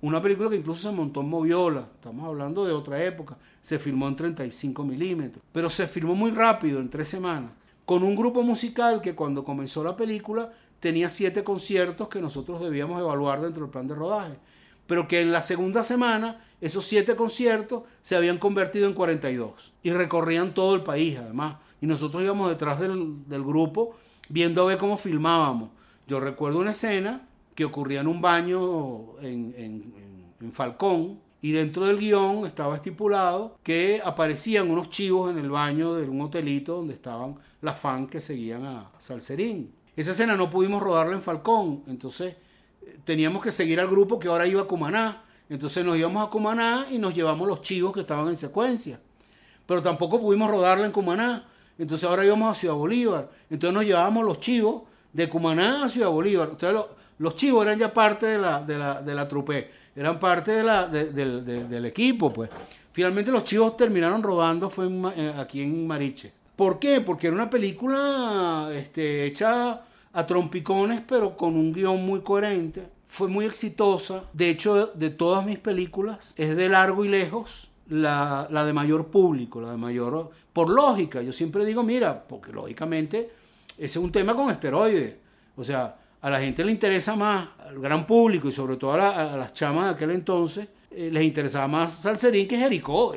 Una película que incluso se montó en Moviola, estamos hablando de otra época, se filmó en 35 milímetros, pero se filmó muy rápido, en tres semanas, con un grupo musical que cuando comenzó la película tenía siete conciertos que nosotros debíamos evaluar dentro del plan de rodaje, pero que en la segunda semana esos siete conciertos se habían convertido en 42 y recorrían todo el país además. Y nosotros íbamos detrás del, grupo viendo a ver cómo filmábamos. Yo recuerdo una escena que ocurría en un baño en, en, Falcón y dentro del guion estaba estipulado que aparecían unos chivos en el baño de un hotelito donde estaban las fans que seguían a Salserín. Esa escena no pudimos rodarla en Falcón, entonces eh, teníamos que seguir al grupo que ahora iba a Cumaná. Entonces nos íbamos a Cumaná y nos llevamos los chivos que estaban en secuencia. Pero tampoco pudimos rodarla en Cumaná. Entonces ahora íbamos a Ciudad Bolívar. Entonces nos llevábamos los chivos de Cumaná a Ciudad Bolívar. Ustedes los chivos eran ya parte de la, de la, de la eran parte de la, del equipo, pues. Finalmente los chivos terminaron rodando fue eh, aquí en Mariche. ¿Por qué? Porque era una película este, hecha a trompicones, pero con un guion muy coherente. Fue muy exitosa. De hecho, de todas mis películas, es de largo y lejos la, la de mayor público, la de mayor... Por lógica, yo siempre digo, mira, porque lógicamente es un tema con esteroides. O sea, a la gente le interesa más, al gran público y sobre todo a, las chamas de aquel entonces, eh, les interesaba más Salserín que Jericó. o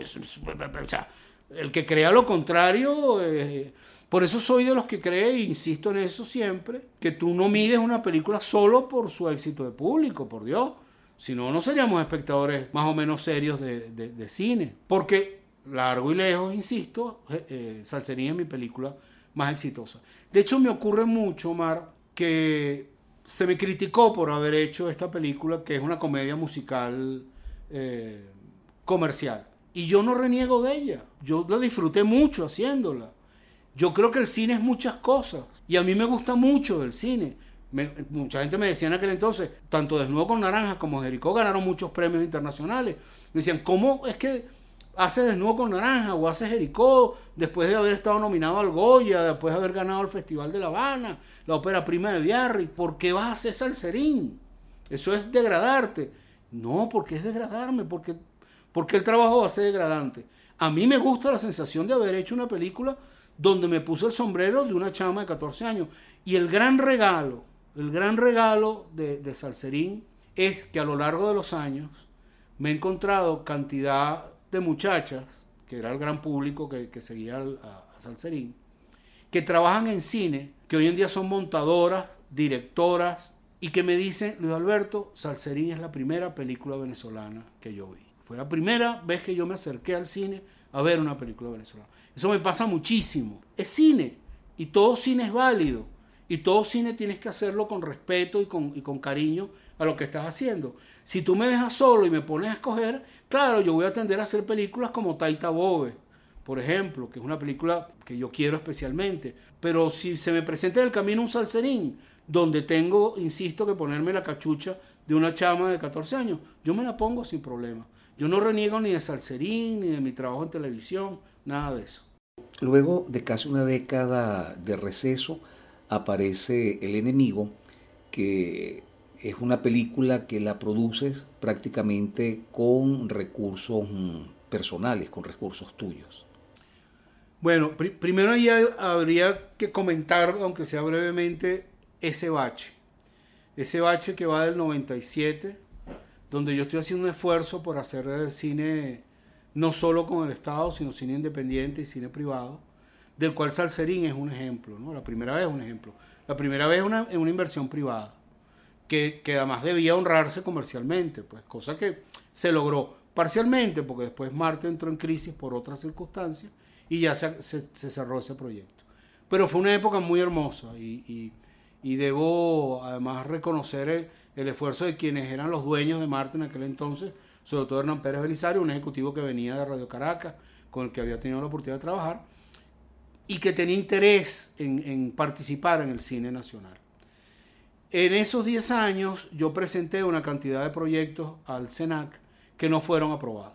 sea, el que crea lo contrario, eh, por eso soy de los que cree, e insisto en eso siempre, que tú no mides una película solo por su éxito de público, por Dios. Si no, no seríamos espectadores más o menos serios de, cine. Porque, largo y lejos, insisto, eh, eh, es mi película más exitosa. De hecho, me ocurre mucho, Omar, que se me criticó por haber hecho esta película, que es una comedia musical eh, comercial. Y yo no reniego de ella. Yo la disfruté mucho haciéndola. Yo creo que el cine es muchas cosas. Y a mí me gusta mucho el cine. mucha gente me decía en aquel entonces, tanto Desnudo con Naranja como Jericó ganaron muchos premios internacionales. Me decían, ¿cómo es que hace Desnudo con Naranja o hace Jericó después de haber estado nominado al Goya, después de haber ganado el Festival de La Habana, la ópera prima de Biarritz? ¿Por qué vas a hacer salserín? Eso es degradarte. No, porque es degradarme, porque, porque el trabajo va a ser degradante. A mí me gusta la sensación de haber hecho una película donde me puse el sombrero de una chama de 14 años. Y el gran regalo, el gran regalo de, de Salserín es que a lo largo de los años me he encontrado cantidad de muchachas, que era el gran público que, seguía a, a Salserín, que trabajan en cine, que hoy en día son montadoras, directoras, y que me dicen, Luis Alberto, Salserín es la primera película venezolana que yo vi. Fue la primera vez que yo me acerqué al cine a ver una película venezolana. Eso me pasa muchísimo. Es cine y todo cine es válido y todo cine tienes que hacerlo con respeto y con, y con cariño a lo que estás haciendo. Si tú me dejas solo y me pones a escoger, claro, yo voy a tender a hacer películas como Taita Bobe, por ejemplo, que es una película que yo quiero especialmente. Pero si se me presenta en el camino un salserín, donde tengo, insisto, que ponerme la cachucha de una chama de 14 años, yo me la pongo sin problema. Yo no reniego ni de salserín, ni de mi trabajo en televisión, nada de eso. Luego de casi una década de receso, aparece El enemigo, que es una película que la produces prácticamente con recursos mm, personales, con recursos tuyos. Bueno, primero ahí habría que comentar, aunque sea brevemente, ese bache. Ese bache que va del 97, donde yo estoy haciendo un esfuerzo por hacer cine no solo con el Estado, sino cine independiente y cine privado, del cual Salserín es un ejemplo, ¿no? La primera vez es un ejemplo. La primera vez es una, una inversión privada, que, además debía honrarse comercialmente, pues, cosa que se logró parcialmente, porque después Marte entró en crisis por otras circunstancias y ya se, cerró ese proyecto. Pero fue una época muy hermosa y, debo además reconocer el esfuerzo de quienes eran los dueños de Marte en aquel entonces, sobre todo Hernán Pérez Belisario, un ejecutivo que venía de Radio Caracas, con el que había tenido la oportunidad de trabajar, y que tenía interés en participar en el cine nacional. En esos 10 años yo presenté una cantidad de proyectos al SENAC que no fueron aprobados.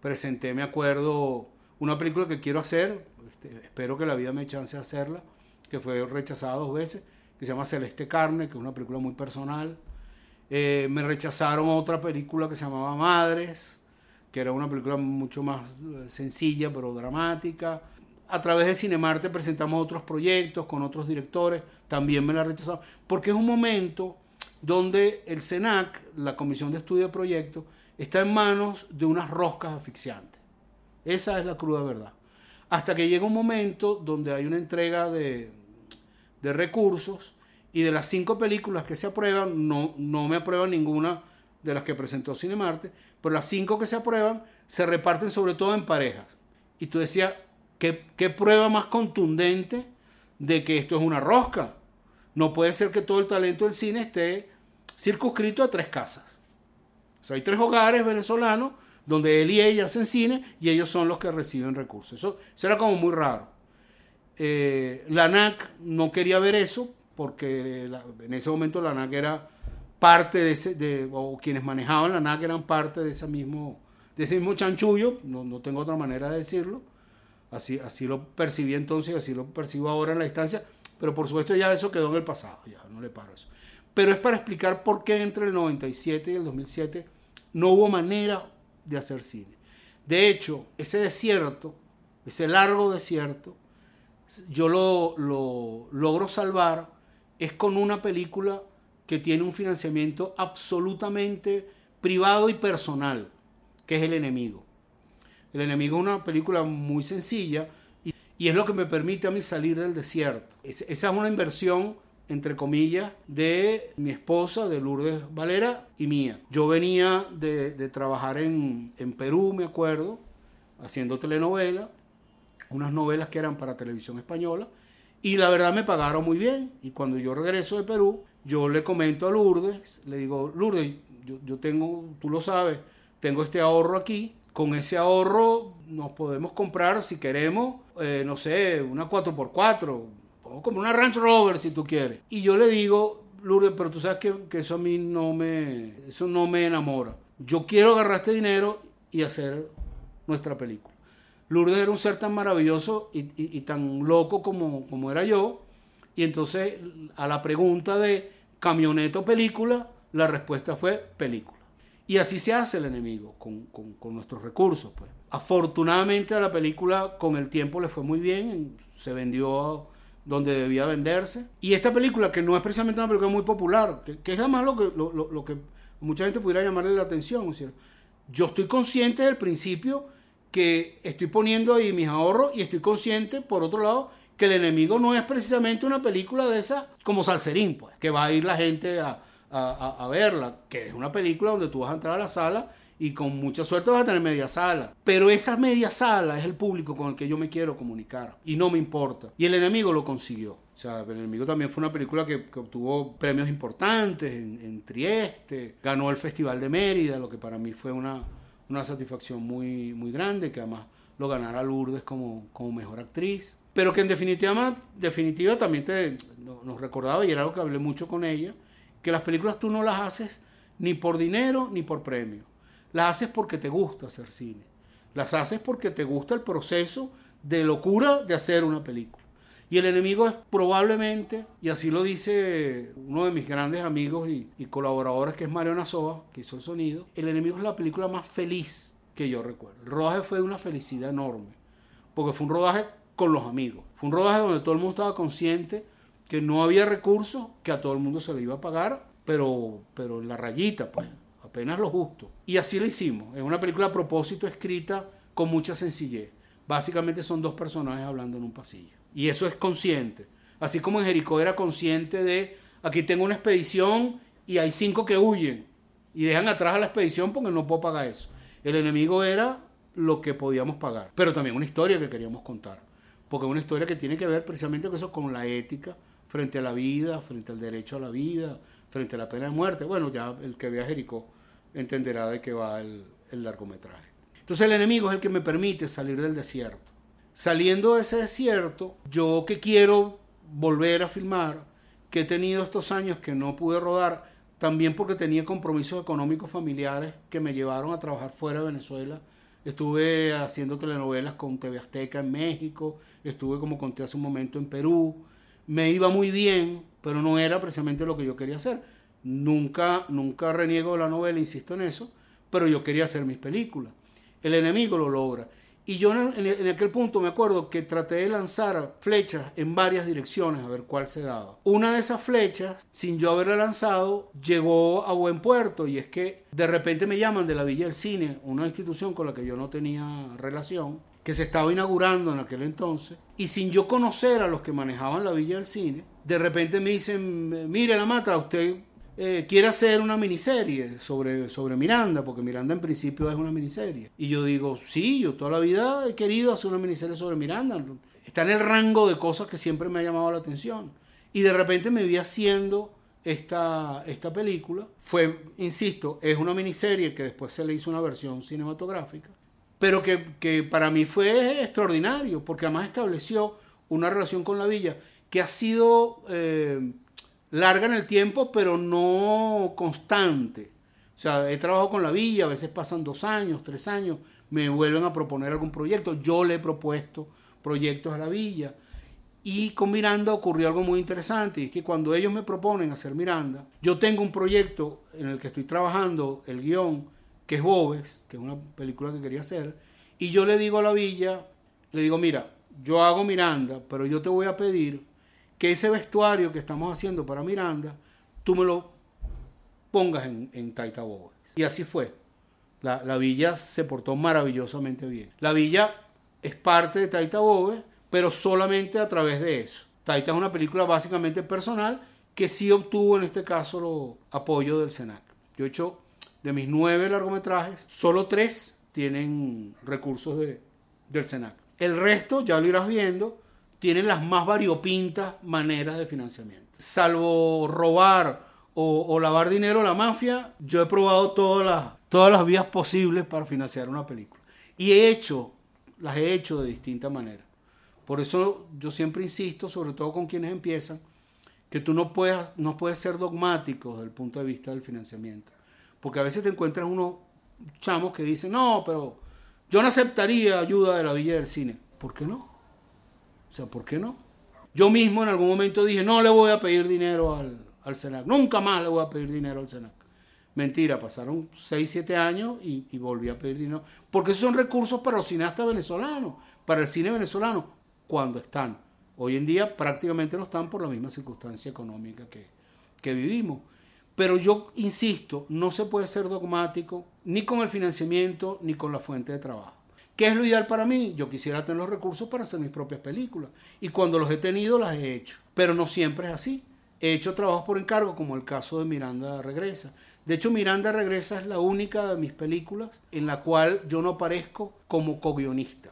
Presenté, me acuerdo, una película que quiero hacer, este, espero que la vida me chance de hacerla, que fue rechazada dos veces, que se llama Celeste Carne, que es una película muy personal. Eh, me rechazaron otra película que se llamaba Madres, que era una película mucho más eh, sencilla pero dramática. A través de Cinemarte presentamos otros proyectos con otros directores, también me la rechazaron, porque es un momento donde el CENAC, la Comisión de Estudio de Proyectos, está en manos de unas roscas asfixiantes. Esa es la cruda verdad. Hasta que llega un momento donde hay una entrega de, de recursos y de las cinco películas que se aprueban, no, no me aprueban ninguna de las que presentó Cinemarte, pero las cinco que se aprueban se reparten sobre todo en parejas. Y tú decías, ¿qué, prueba más contundente de que esto es una rosca? No puede ser que todo el talento del cine esté circunscrito a tres casas. O sea, hay tres hogares venezolanos donde él y ella hacen cine y ellos son los que reciben recursos. Eso, eso era como muy raro. Eh, la NAC no quería ver eso porque en ese momento la NAC era parte de ese, o quienes manejaban la NAC eran parte de ese mismo, de ese mismo chanchullo, no, no tengo otra manera de decirlo. Así, así lo percibí entonces, así lo percibo ahora en la distancia, pero por supuesto ya eso quedó en el pasado, ya no le paro eso. Pero es para explicar por qué entre el 97 y el 2007 no hubo manera de hacer cine. De hecho, ese desierto, ese largo desierto, yo lo, lo logro salvar es con una película que tiene un financiamiento absolutamente privado y personal, que es El enemigo. El enemigo es una película muy sencilla y, es lo que me permite a mí salir del desierto. Es, esa es una inversión entre comillas, de mi esposa, de Lourdes Valera y mía. Yo venía de, trabajar en, Perú, me acuerdo, haciendo telenovela, unas novelas que eran para televisión española, y la verdad me pagaron muy bien. Y cuando yo regreso de Perú, yo le comento a Lourdes, le digo, Lourdes, yo tengo, tú lo sabes, tengo este ahorro aquí, con ese ahorro nos podemos comprar, si queremos, eh, no sé, una 4x4, o como una Range Rover si tú quieres. Y yo le digo, Lourdes, pero tú sabes que, eso a mí no me, eso no me enamora. Yo quiero agarrar este dinero y hacer nuestra película. Lourdes era un ser tan maravilloso y, y, y tan loco como, como era yo. Y entonces a la pregunta de camioneta o película, la respuesta fue película. Y así se hace el enemigo, con, con, nuestros recursos. Pues. Afortunadamente a la película con el tiempo le fue muy bien, se vendió donde debía venderse. Y esta película, que no es precisamente una película muy popular, que, que es además lo que, lo, lo, que mucha gente pudiera llamarle la atención. Decir, yo estoy consciente del principio que estoy poniendo ahí mis ahorros y estoy consciente, por otro lado, que el enemigo no es precisamente una película de esa como Salserín, pues, que va a ir la gente a, a, verla, que es una película donde tú vas a entrar a la sala y con mucha suerte vas a tener media sala. Pero esa media sala es el público con el que yo me quiero comunicar y no me importa. Y el enemigo lo consiguió. O sea, el enemigo también fue una película que, obtuvo premios importantes en, en, Trieste, ganó el Festival de Mérida, lo que para mí fue una, una satisfacción muy, muy grande, que además lo ganara Lourdes como, como mejor actriz. Pero que en definitiva, definitiva también te, nos recordaba, y era algo que hablé mucho con ella, que las películas tú no las haces ni por dinero ni por premio. Las haces porque te gusta hacer cine. Las haces porque te gusta el proceso de locura de hacer una película. Y el enemigo es probablemente, y así lo dice uno de mis grandes amigos y, y colaboradores, que es Mario Nazoa, que hizo el sonido, el enemigo es la película más feliz que yo recuerdo. El rodaje fue de una felicidad enorme, porque fue un rodaje con los amigos. Fue un rodaje donde todo el mundo estaba consciente que no había recursos, que a todo el mundo se le iba a pagar, pero, pero en la rayita, pues, apenas lo justo. Y así lo hicimos. Es una película a propósito escrita con mucha sencillez. Básicamente son dos personajes hablando en un pasillo. Y eso es consciente. Así como en Jericó era consciente de, aquí tengo una expedición y hay cinco que huyen y dejan atrás a la expedición porque no puedo pagar eso. El enemigo era lo que podíamos pagar, pero también una historia que queríamos contar. Porque es una historia que tiene que ver precisamente con eso, con la ética frente a la vida, frente al derecho a la vida, frente a la pena de muerte. Bueno, ya el que vea Jericó entenderá de qué va el, el largometraje. Entonces el enemigo es el que me permite salir del desierto. Saliendo de ese desierto, yo que quiero volver a filmar, que he tenido estos años que no pude rodar, también porque tenía compromisos económicos familiares que me llevaron a trabajar fuera de Venezuela. Estuve haciendo telenovelas con TV Azteca en México, estuve como conté hace un momento en Perú. Me iba muy bien, pero no era precisamente lo que yo quería hacer. Nunca, nunca reniego la novela, insisto en eso, pero yo quería hacer mis películas. El enemigo lo logra. Y yo en, aquel punto me acuerdo que traté de lanzar flechas en varias direcciones a ver cuál se daba. Una de esas flechas, sin yo haberla lanzado, llegó a buen puerto y es que de repente me llaman de la Villa del Cine, una institución con la que yo no tenía relación, que se estaba inaugurando en aquel entonces, y sin yo conocer a los que manejaban la Villa del Cine, de repente me dicen, mire la mata, usted eh, quiere hacer una miniserie sobre, sobre Miranda, porque Miranda en principio es una miniserie. Y yo digo, sí, yo toda la vida he querido hacer una miniserie sobre Miranda. Está en el rango de cosas que siempre me ha llamado la atención. Y de repente me vi haciendo esta, esta película. Fue, insisto, es una miniserie que después se le hizo una versión cinematográfica, pero que, que para mí fue extraordinario, porque además estableció una relación con la villa que ha sido... Eh, larga en el tiempo, pero no constante. O sea, he trabajado con la villa, a veces pasan dos años, tres años, me vuelven a proponer algún proyecto. Yo le he propuesto proyectos a la villa. Y con Miranda ocurrió algo muy interesante, y es que cuando ellos me proponen hacer Miranda, yo tengo un proyecto en el que estoy trabajando, el guion, que es Bobes, que es una película que quería hacer, y yo le digo a la villa, le digo, mira, yo hago Miranda, pero yo te voy a pedir que ese vestuario que estamos haciendo para Miranda, tú me lo pongas en, Taita Bobes. Y así fue. La, la, villa se portó maravillosamente bien. La villa es parte de Taita Bobes, pero solamente a través de eso. Taita es una película básicamente personal que sí obtuvo en este caso el apoyo del SENAC. Yo he hecho de mis nueve largometrajes, solo tres tienen recursos de, del SENAC. El resto, ya lo irás viendo, tienen las más variopintas maneras de financiamiento. Salvo robar o, lavar dinero a la mafia, yo he probado todas las, todas las vías posibles para financiar una película. Y he hecho, las he hecho de distintas maneras. Por eso yo siempre insisto, sobre todo con quienes empiezan, que tú no puedes, no puedes ser dogmático desde el punto de vista del financiamiento. Porque a veces te encuentras unos chamos que dicen, no, pero yo no aceptaría ayuda de la Villa del Cine. ¿Por qué no? O sea, ¿por qué no? Yo mismo en algún momento dije, no le voy a pedir dinero al, al SENAC, nunca más le voy a pedir dinero al SENAC. Mentira, pasaron 6, 7 años y, volví a pedir dinero. Porque esos son recursos para los cineastas venezolanos, para el cine venezolano, cuando están. Hoy en día prácticamente no están por la misma circunstancia económica que, que vivimos. Pero yo insisto, no se puede ser dogmático ni con el financiamiento ni con la fuente de trabajo. ¿Qué es lo ideal para mí? Yo quisiera tener los recursos para hacer mis propias películas. Y cuando los he tenido, las he hecho. Pero no siempre es así. He hecho trabajos por encargo, como el caso de Miranda Regresa. De hecho, Miranda Regresa es la única de mis películas en la cual yo no aparezco como co-guionista.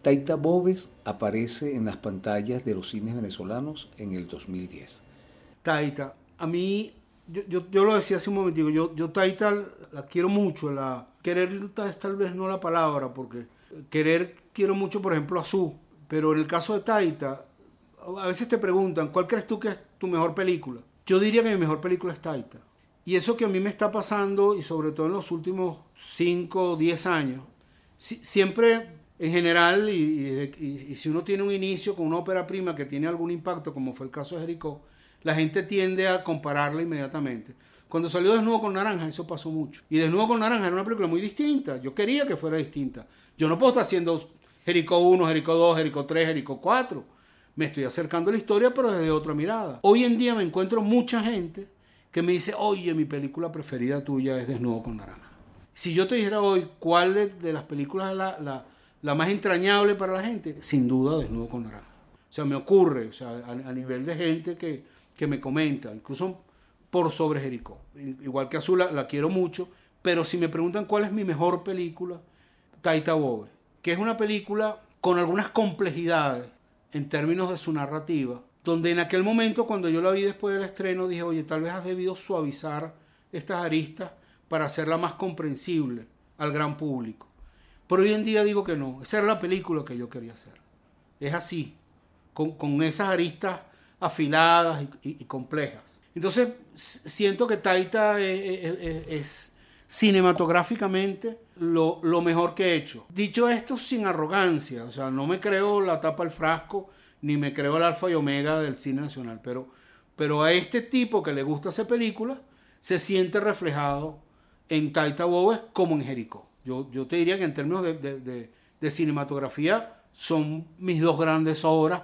Taita Bobes aparece en las pantallas de los cines venezolanos en el 2010. Taita, a mí, yo, yo, lo decía hace un momento, yo, yo Taita la quiero mucho, la querer tal vez no la palabra, porque querer, quiero mucho, por ejemplo, a Su, pero en el caso de Taita, a veces te preguntan, ¿cuál crees tú que es tu mejor película? Yo diría que mi mejor película es Taita. Y eso que a mí me está pasando, y sobre todo en los últimos 5 o 10 años, siempre en general, y, y, si uno tiene un inicio con una ópera prima que tiene algún impacto, como fue el caso de Jericó, la gente tiende a compararla inmediatamente. Cuando salió Desnudo con Naranja, eso pasó mucho. Y Desnudo con Naranja era una película muy distinta. Yo quería que fuera distinta. Yo no puedo estar haciendo Jericó 1, Jericó 2, Jericó 3, Jericó 4. Me estoy acercando a la historia, pero desde otra mirada. Hoy en día me encuentro mucha gente que me dice, oye, mi película preferida tuya es Desnudo con Naranja. Si yo te dijera hoy cuál de, las películas es la, la, más entrañable para la gente, sin duda Desnudo con Naranja. O sea, me ocurre, o sea, a, nivel de gente que, que, me comenta, incluso por sobre Jericó. Igual que Azul, la, la quiero mucho, pero si me preguntan cuál es mi mejor película, Taita que es una película con algunas complejidades en términos de su narrativa, donde en aquel momento cuando yo la vi después del estreno dije, oye, tal vez has debido suavizar estas aristas para hacerla más comprensible al gran público. Pero hoy en día digo que no, esa era la película que yo quería hacer. Es así, con, esas aristas afiladas y, complejas. Entonces, siento que Taita es, cinematográficamente lo, mejor que he hecho. Dicho esto sin arrogancia, o sea, no me creo la tapa al frasco, ni me creo el alfa y omega del cine nacional, pero, pero a este tipo que le gusta hacer películas, se siente reflejado en Taita Bowes como en Jericó. Yo, yo te diría que en términos de cinematografía son mis dos grandes obras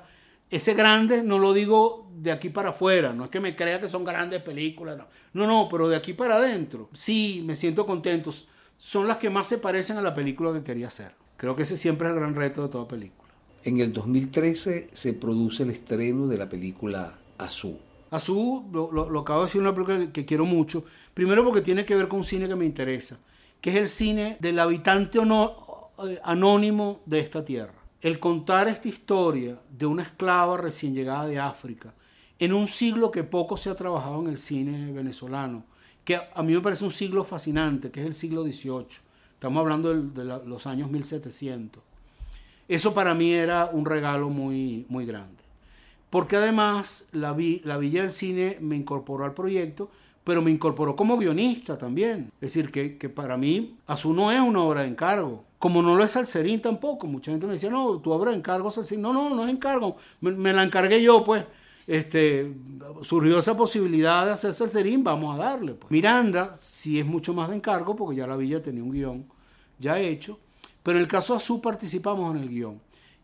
ese grande no lo digo de aquí para afuera, no es que me crea que son grandes películas, no. No, no, pero de aquí para adentro. Sí, me siento contento. Son las que más se parecen a la película que quería hacer. Creo que ese siempre es el gran reto de toda película. En el 2013 se produce el estreno de la película Azú. Azú, lo, acabo de decir, una película que quiero mucho. Primero porque tiene que ver con un cine que me interesa, que es el cine del habitante eh, anónimo de esta tierra el contar esta historia de una esclava recién llegada de África en un siglo que poco se ha trabajado en el cine venezolano, que a mí me parece un siglo fascinante, que es el siglo XVIII. Estamos hablando de, los años 1700. Eso para mí era un regalo muy, muy grande. Porque además la, la Villa del Cine me incorporó al proyecto, pero me incorporó como guionista también. Es decir, que, que para mí Azul no es una obra de encargo, como no lo es Salserín tampoco. Mucha gente me decía, no, tu obra encargo Salserín. No, no, no es encargo. Me, la encargué yo, pues. Este, surgió esa posibilidad de hacer Salserín, vamos a darle. Pues. Miranda sí es mucho más de encargo, porque ya la villa tenía un guion ya hecho. Pero en el caso de Azú participamos en el guion.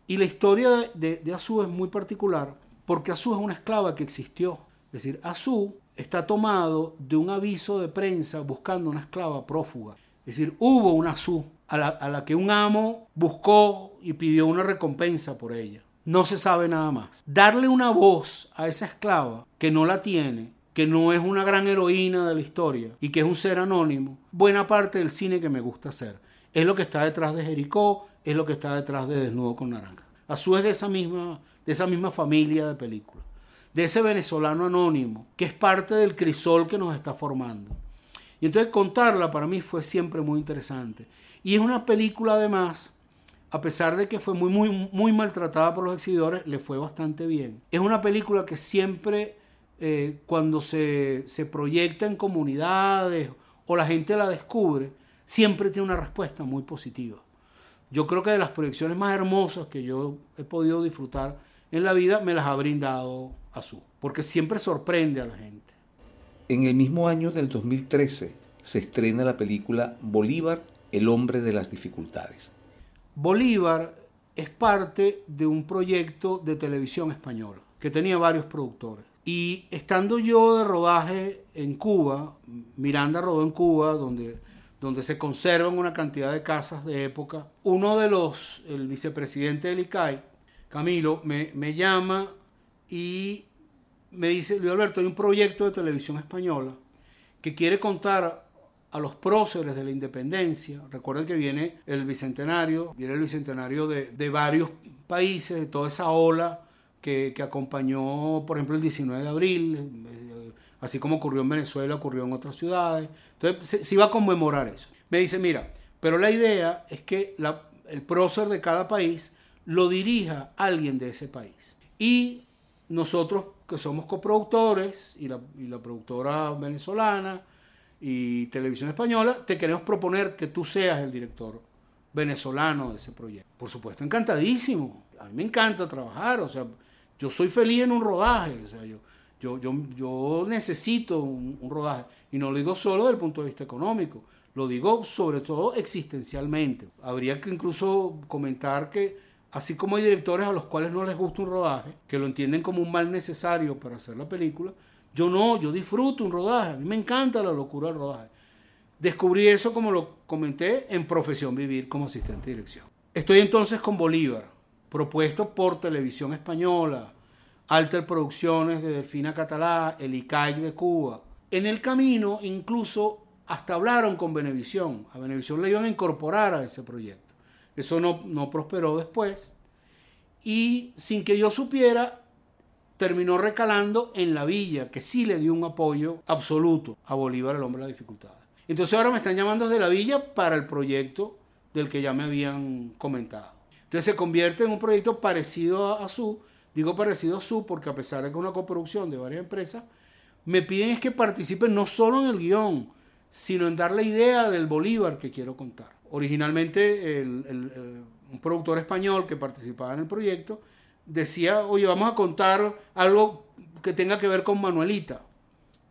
Y la historia de, de, Azú es muy particular, porque Azú es una esclava que existió. Es decir, Azú está tomado de un aviso de prensa buscando una esclava prófuga. Es decir, hubo una Azú a la, que un amo buscó y pidió una recompensa por ella. No se sabe nada más. Darle una voz a esa esclava que no la tiene, que no es una gran heroína de la historia y que es un ser anónimo, buena parte del cine que me gusta hacer. Es lo que está detrás de Jericó, es lo que está detrás de Desnudo con Naranja. A su vez de esa misma, de esa misma familia de películas. De ese venezolano anónimo, que es parte del crisol que nos está formando. Y entonces contarla para mí fue siempre muy interesante. Y es una película además, a pesar de que fue muy, muy, muy maltratada por los exhibidores, le fue bastante bien. Es una película que siempre, eh, cuando se, se proyecta en comunidades o la gente la descubre, siempre tiene una respuesta muy positiva. Yo creo que de las proyecciones más hermosas que yo he podido disfrutar en la vida, me las ha brindado Azul, porque siempre sorprende a la gente. En el mismo año del 2013 se estrena la película Bolívar el hombre de las dificultades. Bolívar es parte de un proyecto de televisión española que tenía varios productores. Y estando yo de rodaje en Cuba, Miranda rodó en Cuba, donde, donde se conservan una cantidad de casas de época, uno de los, el vicepresidente del ICAI, Camilo, me, me llama y me dice, Luis Alberto, hay un proyecto de televisión española que quiere contar a los próceres de la independencia. Recuerden que viene el bicentenario, viene el bicentenario de, varios países, de toda esa ola que, acompañó, por ejemplo, el 19 de abril, eh, así como ocurrió en Venezuela, ocurrió en otras ciudades. Entonces, se, iba a conmemorar eso. Me dice, mira, pero la idea es que el prócer de cada país lo dirija alguien de ese país. Y nosotros, que somos coproductores, y la, y la productora venezolana, y Televisión Española, te queremos proponer que tú seas el director venezolano de ese proyecto. Por supuesto, encantadísimo. A mí me encanta trabajar, o sea, yo soy feliz en un rodaje, o sea, yo, yo, yo, yo necesito un, rodaje. Y no lo digo solo desde el punto de vista económico, lo digo sobre todo existencialmente. Habría que incluso comentar que así como hay directores a los cuales no les gusta un rodaje, que lo entienden como un mal necesario para hacer la película, yo no, yo disfruto un rodaje, a mí me encanta la locura del rodaje. Descubrí eso, como lo comenté, en Profesión Vivir como asistente de dirección. Estoy entonces con Bolívar, propuesto por Televisión Española, Alter Producciones de Delfina Catalá, el ICAI de Cuba. En el camino, incluso, hasta hablaron con Benevisión. A Benevisión le iban a incorporar a ese proyecto. Eso no, no prosperó después. Y sin que yo supiera, terminó recalando en la villa, que sí le dio un apoyo absoluto a Bolívar, el hombre de las dificultades. Entonces ahora me están llamando desde la villa para el proyecto del que ya me habían comentado. Entonces se convierte en un proyecto parecido a, su, digo parecido a su porque a pesar de que es una coproducción de varias empresas, me piden que participe no solo en el guion, sino en dar la idea del Bolívar que quiero contar. Originalmente el, un productor español que participaba en el proyecto decía, oye, vamos a contar algo que tenga que ver con Manuelita,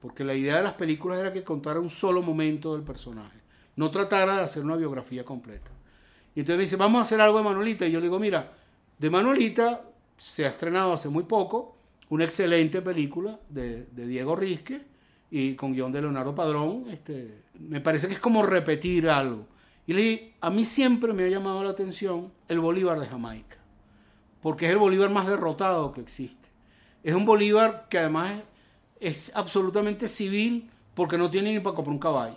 porque la idea de las películas era que contara un solo momento del personaje, no tratara de hacer una biografía completa. Y entonces me dice, vamos a hacer algo de Manuelita. Y yo le digo, mira, de Manuelita se ha estrenado hace muy poco una excelente película de, Diego Risque y con guion de Leonardo Padrón. Este, me parece que es como repetir algo. Y le dije, a mí siempre me ha llamado la atención el Bolívar de Jamaica, porque es el Bolívar más derrotado que existe. Es un Bolívar que además es, absolutamente civil porque no tiene ni para comprar un caballo.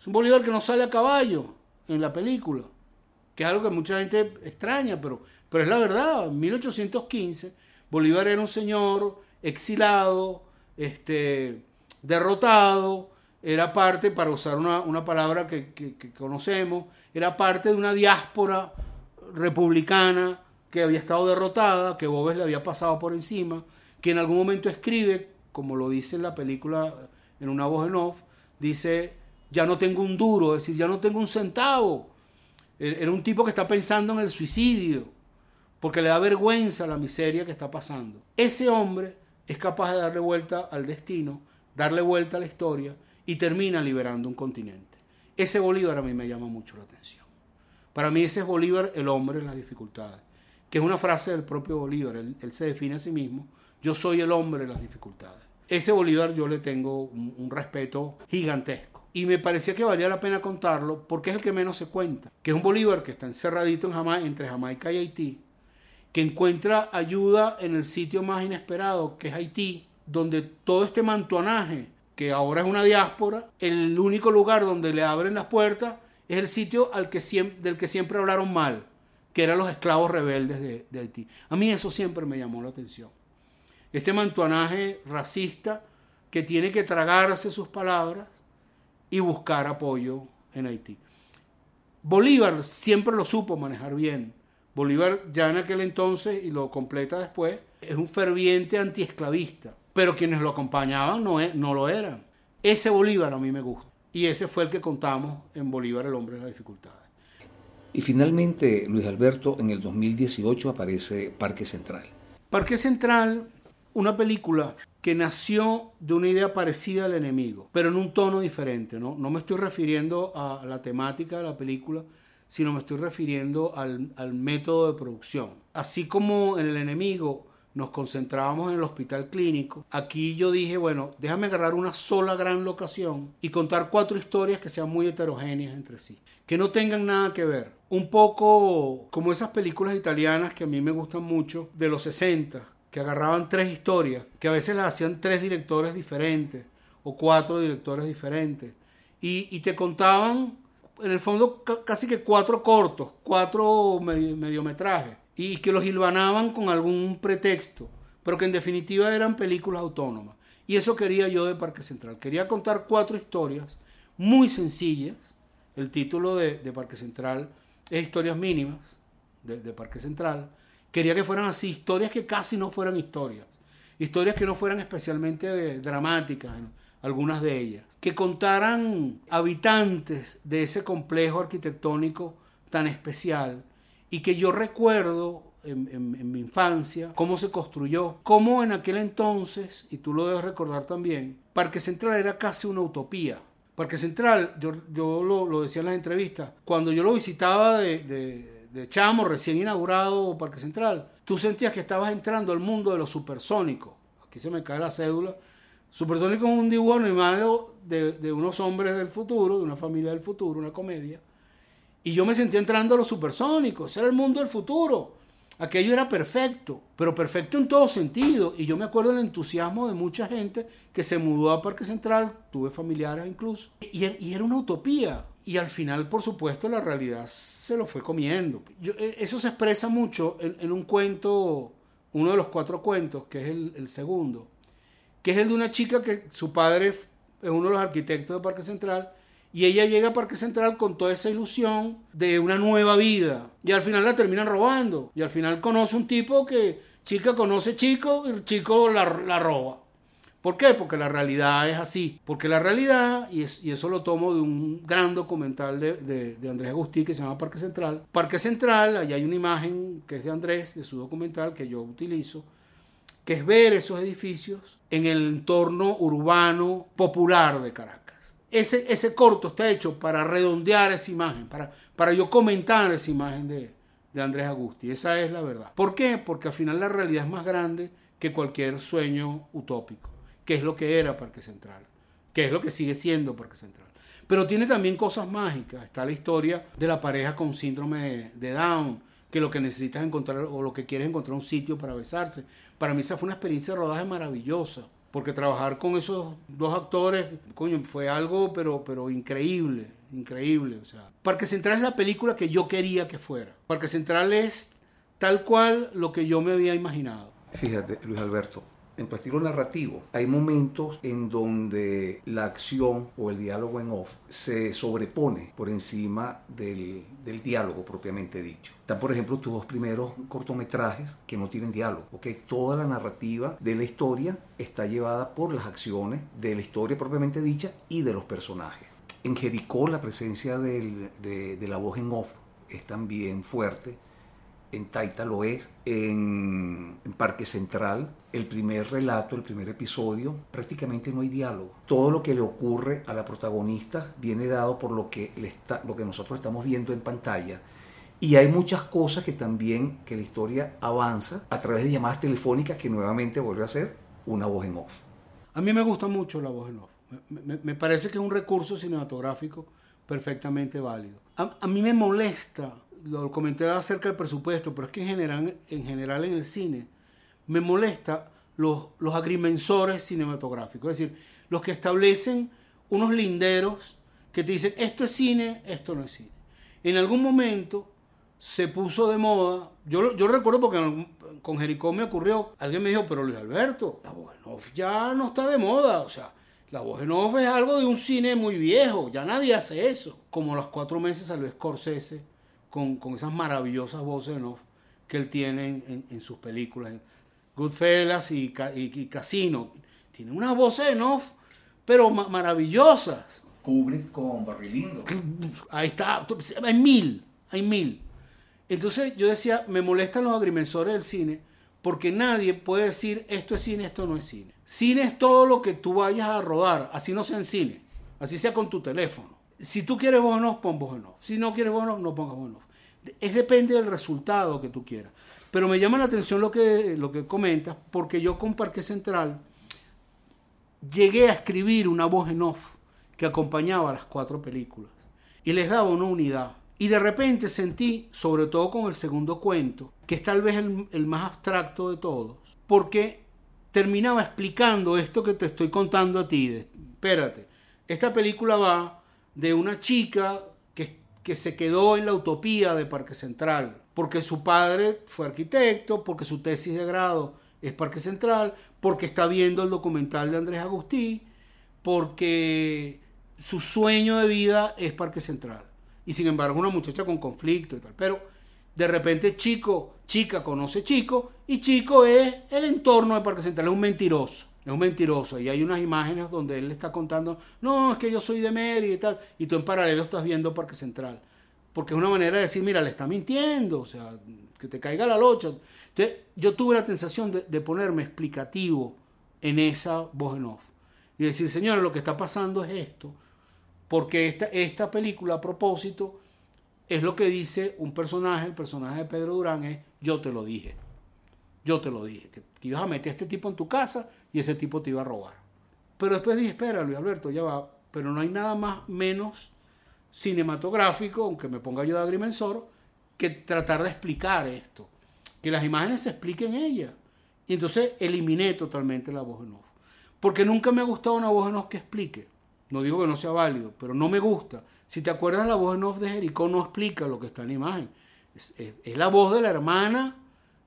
Es un Bolívar que no sale a caballo en la película, que es algo que mucha gente extraña, pero, pero es la verdad. En 1815 Bolívar era un señor exilado, este, derrotado, era parte, para usar una, palabra que, conocemos, era parte de una diáspora republicana que había estado derrotada, que Bobes le había pasado por encima, que en algún momento escribe, como lo dice en la película en una voz en off, dice, ya no tengo un duro, es decir, ya no tengo un centavo. E-, era un tipo que está pensando en el suicidio, porque le da vergüenza la miseria que está pasando. Ese hombre es capaz de darle vuelta al destino, darle vuelta a la historia y termina liberando un continente. Ese Bolívar a mí me llama mucho la atención. Para mí ese es Bolívar el hombre en las dificultades, que es una frase del propio Bolívar, él, se define a sí mismo, yo soy el hombre en las dificultades. Ese Bolívar yo le tengo un, respeto gigantesco. Y me parecía que valía la pena contarlo porque es el que menos se cuenta. Que es un Bolívar que está encerradito en entre Jamaica y Haití, que encuentra ayuda en el sitio más inesperado, que es Haití, donde todo este mantuanaje que ahora es una diáspora, el único lugar donde le abren las puertas es el sitio al que del que siempre hablaron mal, que eran los esclavos rebeldes de, Haití. A mí eso siempre me llamó la atención. Este mantuanaje racista que tiene que tragarse sus palabras y buscar apoyo en Haití. Bolívar siempre lo supo manejar bien. Bolívar ya en aquel entonces, y lo completa después, es un ferviente antiesclavista pero quienes lo acompañaban no, e, no lo eran. Ese Bolívar a mí me gusta. Y ese fue el que contamos en Bolívar, el hombre de las dificultades. Y finalmente, Luis Alberto, en el 2018 aparece Parque Central. Parque Central, una película que nació de una idea parecida al enemigo, pero en un tono diferente. No, no me estoy refiriendo a la temática de la película, sino me estoy refiriendo al, al método de producción. Así como en el enemigo nos concentrábamos en el hospital clínico. Aquí yo dije, bueno, déjame agarrar una sola gran locación y contar cuatro historias que sean muy heterogéneas entre sí, que no tengan nada que ver. Un poco como esas películas italianas que a mí me gustan mucho, de los 60, que agarraban tres historias, que a veces las hacían tres directores diferentes o cuatro directores diferentes, y, te contaban, en el fondo, casi que cuatro cortos, cuatro mediometrajes y que los hilvanaban con algún pretexto, pero que en definitiva eran películas autónomas. Y eso quería yo de Parque Central. Quería contar cuatro historias muy sencillas. El título de, Parque Central es Historias Mínimas de, Parque Central. Quería que fueran así, historias que casi no fueran historias. Historias que no fueran especialmente dramáticas, algunas de ellas. Que contaran habitantes de ese complejo arquitectónico tan especial y que yo recuerdo en, mi infancia cómo se construyó, cómo en aquel entonces, y tú lo debes recordar también, Parque Central era casi una utopía. Parque Central, yo, lo, decía en las entrevistas, cuando yo lo visitaba de, de, chamo, recién inaugurado Parque Central, tú sentías que estabas entrando al mundo de los supersónicos. Aquí se me cae la cédula. Supersónico es un dibujo animado de, de unos hombres del futuro, de una familia del futuro, una comedia y yo me sentía entrando a los supersónicos, era el mundo del futuro. Aquello era perfecto, pero perfecto en todo sentido. Y yo me acuerdo del entusiasmo de mucha gente que se mudó a Parque Central, tuve familiares incluso, y, era una utopía. Y al final, por supuesto, la realidad se lo fue comiendo. E, eso se expresa mucho en, un cuento uno de los cuatro cuentos, que es el segundo, que es el de una chica que su padre es uno de los arquitectos de Parque Central y ella llega a Parque Central con toda esa ilusión de una nueva vida. Y al final la terminan robando. Y al final conoce un tipo que chica conoce chico y el chico la, la roba. ¿Por qué? Porque la realidad es así. Porque la realidad, y, es, y eso lo tomo de un gran documental de, de, Andrés Agustí que se llama Parque Central. Parque Central, allá hay una imagen que es de Andrés, de su documental, que yo utilizo, que es ver esos edificios en el entorno urbano popular de Caracas. Ese, ese corto está hecho para redondear esa imagen, para, para yo comentar esa imagen de, de Andrés Agusti. Esa es la verdad. ¿Por qué? Porque al final la realidad es más grande que cualquier sueño utópico, que es lo que era Parque Central, que es lo que sigue siendo Parque Central. Pero tiene también cosas mágicas. Está la historia de la pareja con síndrome de Down, que lo que necesitas encontrar o lo que quieres encontrar un sitio para besarse. Para mí esa fue una experiencia de rodaje maravillosa porque trabajar con esos dos actores, coño, fue algo pero, pero increíble, increíble. O sea, Parque Central es la película que yo quería que fuera. Parque Central es tal cual lo que yo me había imaginado. Fíjate, Luis Alberto, en tu estilo narrativo hay momentos en donde la acción o el diálogo en off se sobrepone por encima del, del diálogo propiamente dicho. Están, por ejemplo, tus dos primeros cortometrajes que no tienen diálogo. ¿okay? Toda la narrativa de la historia está llevada por las acciones de la historia propiamente dicha y de los personajes. En Jericó la presencia del, de, de la voz en off es también fuerte en Taita lo es, en, Parque Central, el primer relato, el primer episodio, prácticamente no hay diálogo. Todo lo que le ocurre a la protagonista viene dado por lo que, lo que nosotros estamos viendo en pantalla. Y hay muchas cosas que también, que la historia avanza a través de llamadas telefónicas que nuevamente vuelve a ser una voz en off. A mí me gusta mucho la voz en off. Me, parece que es un recurso cinematográfico perfectamente válido. A mí me molesta lo comenté acerca del presupuesto, pero es que en general en, general en el cine me molesta los, los agrimensores cinematográficos, es decir, los que establecen unos linderos que te dicen esto es cine, esto no es cine. En algún momento se puso de moda, yo, yo recuerdo porque con Jericó me ocurrió, alguien me dijo, pero Luis Alberto, la voz en off ya no está de moda, o sea, la voz en off es algo de un cine muy viejo, ya nadie hace eso. Como a los cuatro meses salió Scorsese con, con esas maravillosas voces en off que él tiene en, en, en sus películas. Goodfellas y, y, y, Casino. Tiene unas voces en off, pero ma maravillosas. Kubrick con Barry Lindo. Ahí está. Hay mil. Hay mil. Entonces yo decía, me molestan los agrimensores del cine porque nadie puede decir esto es cine, esto no es cine. Cine es todo lo que tú vayas a rodar, así no sea en cine, así sea con tu teléfono. Si tú quieres voz en off, pon voz en off. Si no quieres voz en off, no pongas voz en off. Es depende del resultado que tú quieras. Pero me llama la atención lo que, lo que comentas, porque yo con Parque Central llegué a escribir una voz en off que acompañaba las cuatro películas y les daba una unidad. Y de repente sentí, sobre todo con el segundo cuento, que es tal vez el, el más abstracto de todos, porque terminaba explicando esto que te estoy contando a ti. De, espérate, esta película va de una chica que, que, se quedó en la utopía de Parque Central, porque su padre fue arquitecto, porque su tesis de grado es Parque Central, porque está viendo el documental de Andrés Agustí, porque su sueño de vida es Parque Central. Y sin embargo, una muchacha con conflicto y tal. Pero de repente, chico, chica conoce chico, y chico es el entorno de Parque Central, es un mentiroso es un mentiroso. Y hay unas imágenes donde él le está contando, no, es que yo soy de Mérida y tal, y tú en paralelo estás viendo Parque Central. Porque es una manera de decir, mira, le está mintiendo, o sea, que te caiga la locha. Entonces, yo tuve la sensación de, ponerme explicativo en esa voz en off. Y decir, señores, lo que está pasando es esto. Porque esta, esta película, a propósito, es lo que dice un personaje, el personaje de Pedro Durán, es, yo te lo dije. Yo te lo dije, que, que ibas a meter a este tipo en tu casa y ese tipo te iba a robar. Pero después dije, espera, Luis Alberto, ya va, pero no hay nada más menos cinematográfico, aunque me ponga yo de agrimensor, que tratar de explicar esto. Que las imágenes se expliquen ellas. Y entonces eliminé totalmente la voz en off. Porque nunca me ha gustado una voz en off que explique. No digo que no sea válido, pero no me gusta. Si te acuerdas, la voz en off de Jericó no explica lo que está en la imagen. Es, la voz de la hermana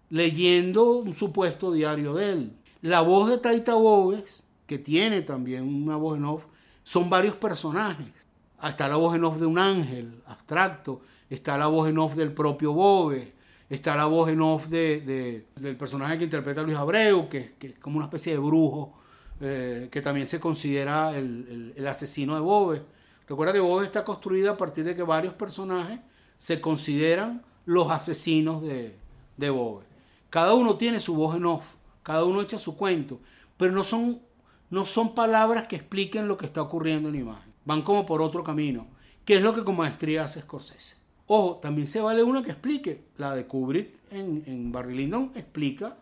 leyendo un supuesto diario de él. La voz de Taita Bobes, que tiene también una voz en off, son varios personajes. Está la voz en off de un ángel abstracto, está la voz en off del propio Bobes, está la voz en off de, del personaje que interpreta Luis Abreu, que, es como una especie de brujo, eh, que también se considera el, asesino de Bobes. Recuerda que Bobes está construida a partir de que varios personajes se consideran los asesinos de, de. Cada uno tiene su voz en off, cada uno echa su cuento, pero no son, no son palabras que expliquen lo que está ocurriendo en imagen. Van como por otro camino, que es lo que con maestría hace Scorsese. Ojo, también se vale una que explique. La de Kubrick en, en Barry Lyndon explica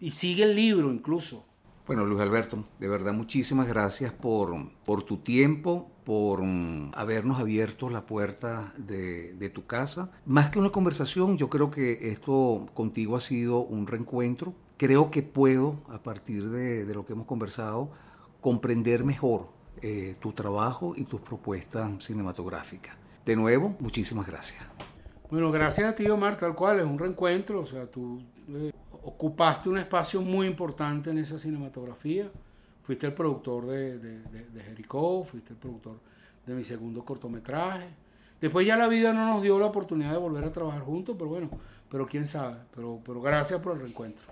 y sigue el libro incluso. Bueno, Luis Alberto, de verdad muchísimas gracias por, por tu tiempo, por mm, habernos abierto la puerta de, de, tu casa. Más que una conversación, yo creo que esto contigo ha sido un reencuentro. Creo que puedo, a partir de, lo que hemos conversado, comprender mejor eh, tu trabajo y tus propuestas cinematográficas. De nuevo, muchísimas gracias. Bueno, gracias a ti, Omar, tal cual, es un reencuentro, o sea, tú eh, ocupaste un espacio muy importante en esa cinematografía, fuiste el productor de, de, de, Jericó, fuiste el productor de mi segundo cortometraje. Después ya la vida no nos dio la oportunidad de volver a trabajar juntos, pero bueno, pero quién sabe, pero, pero gracias por el reencuentro.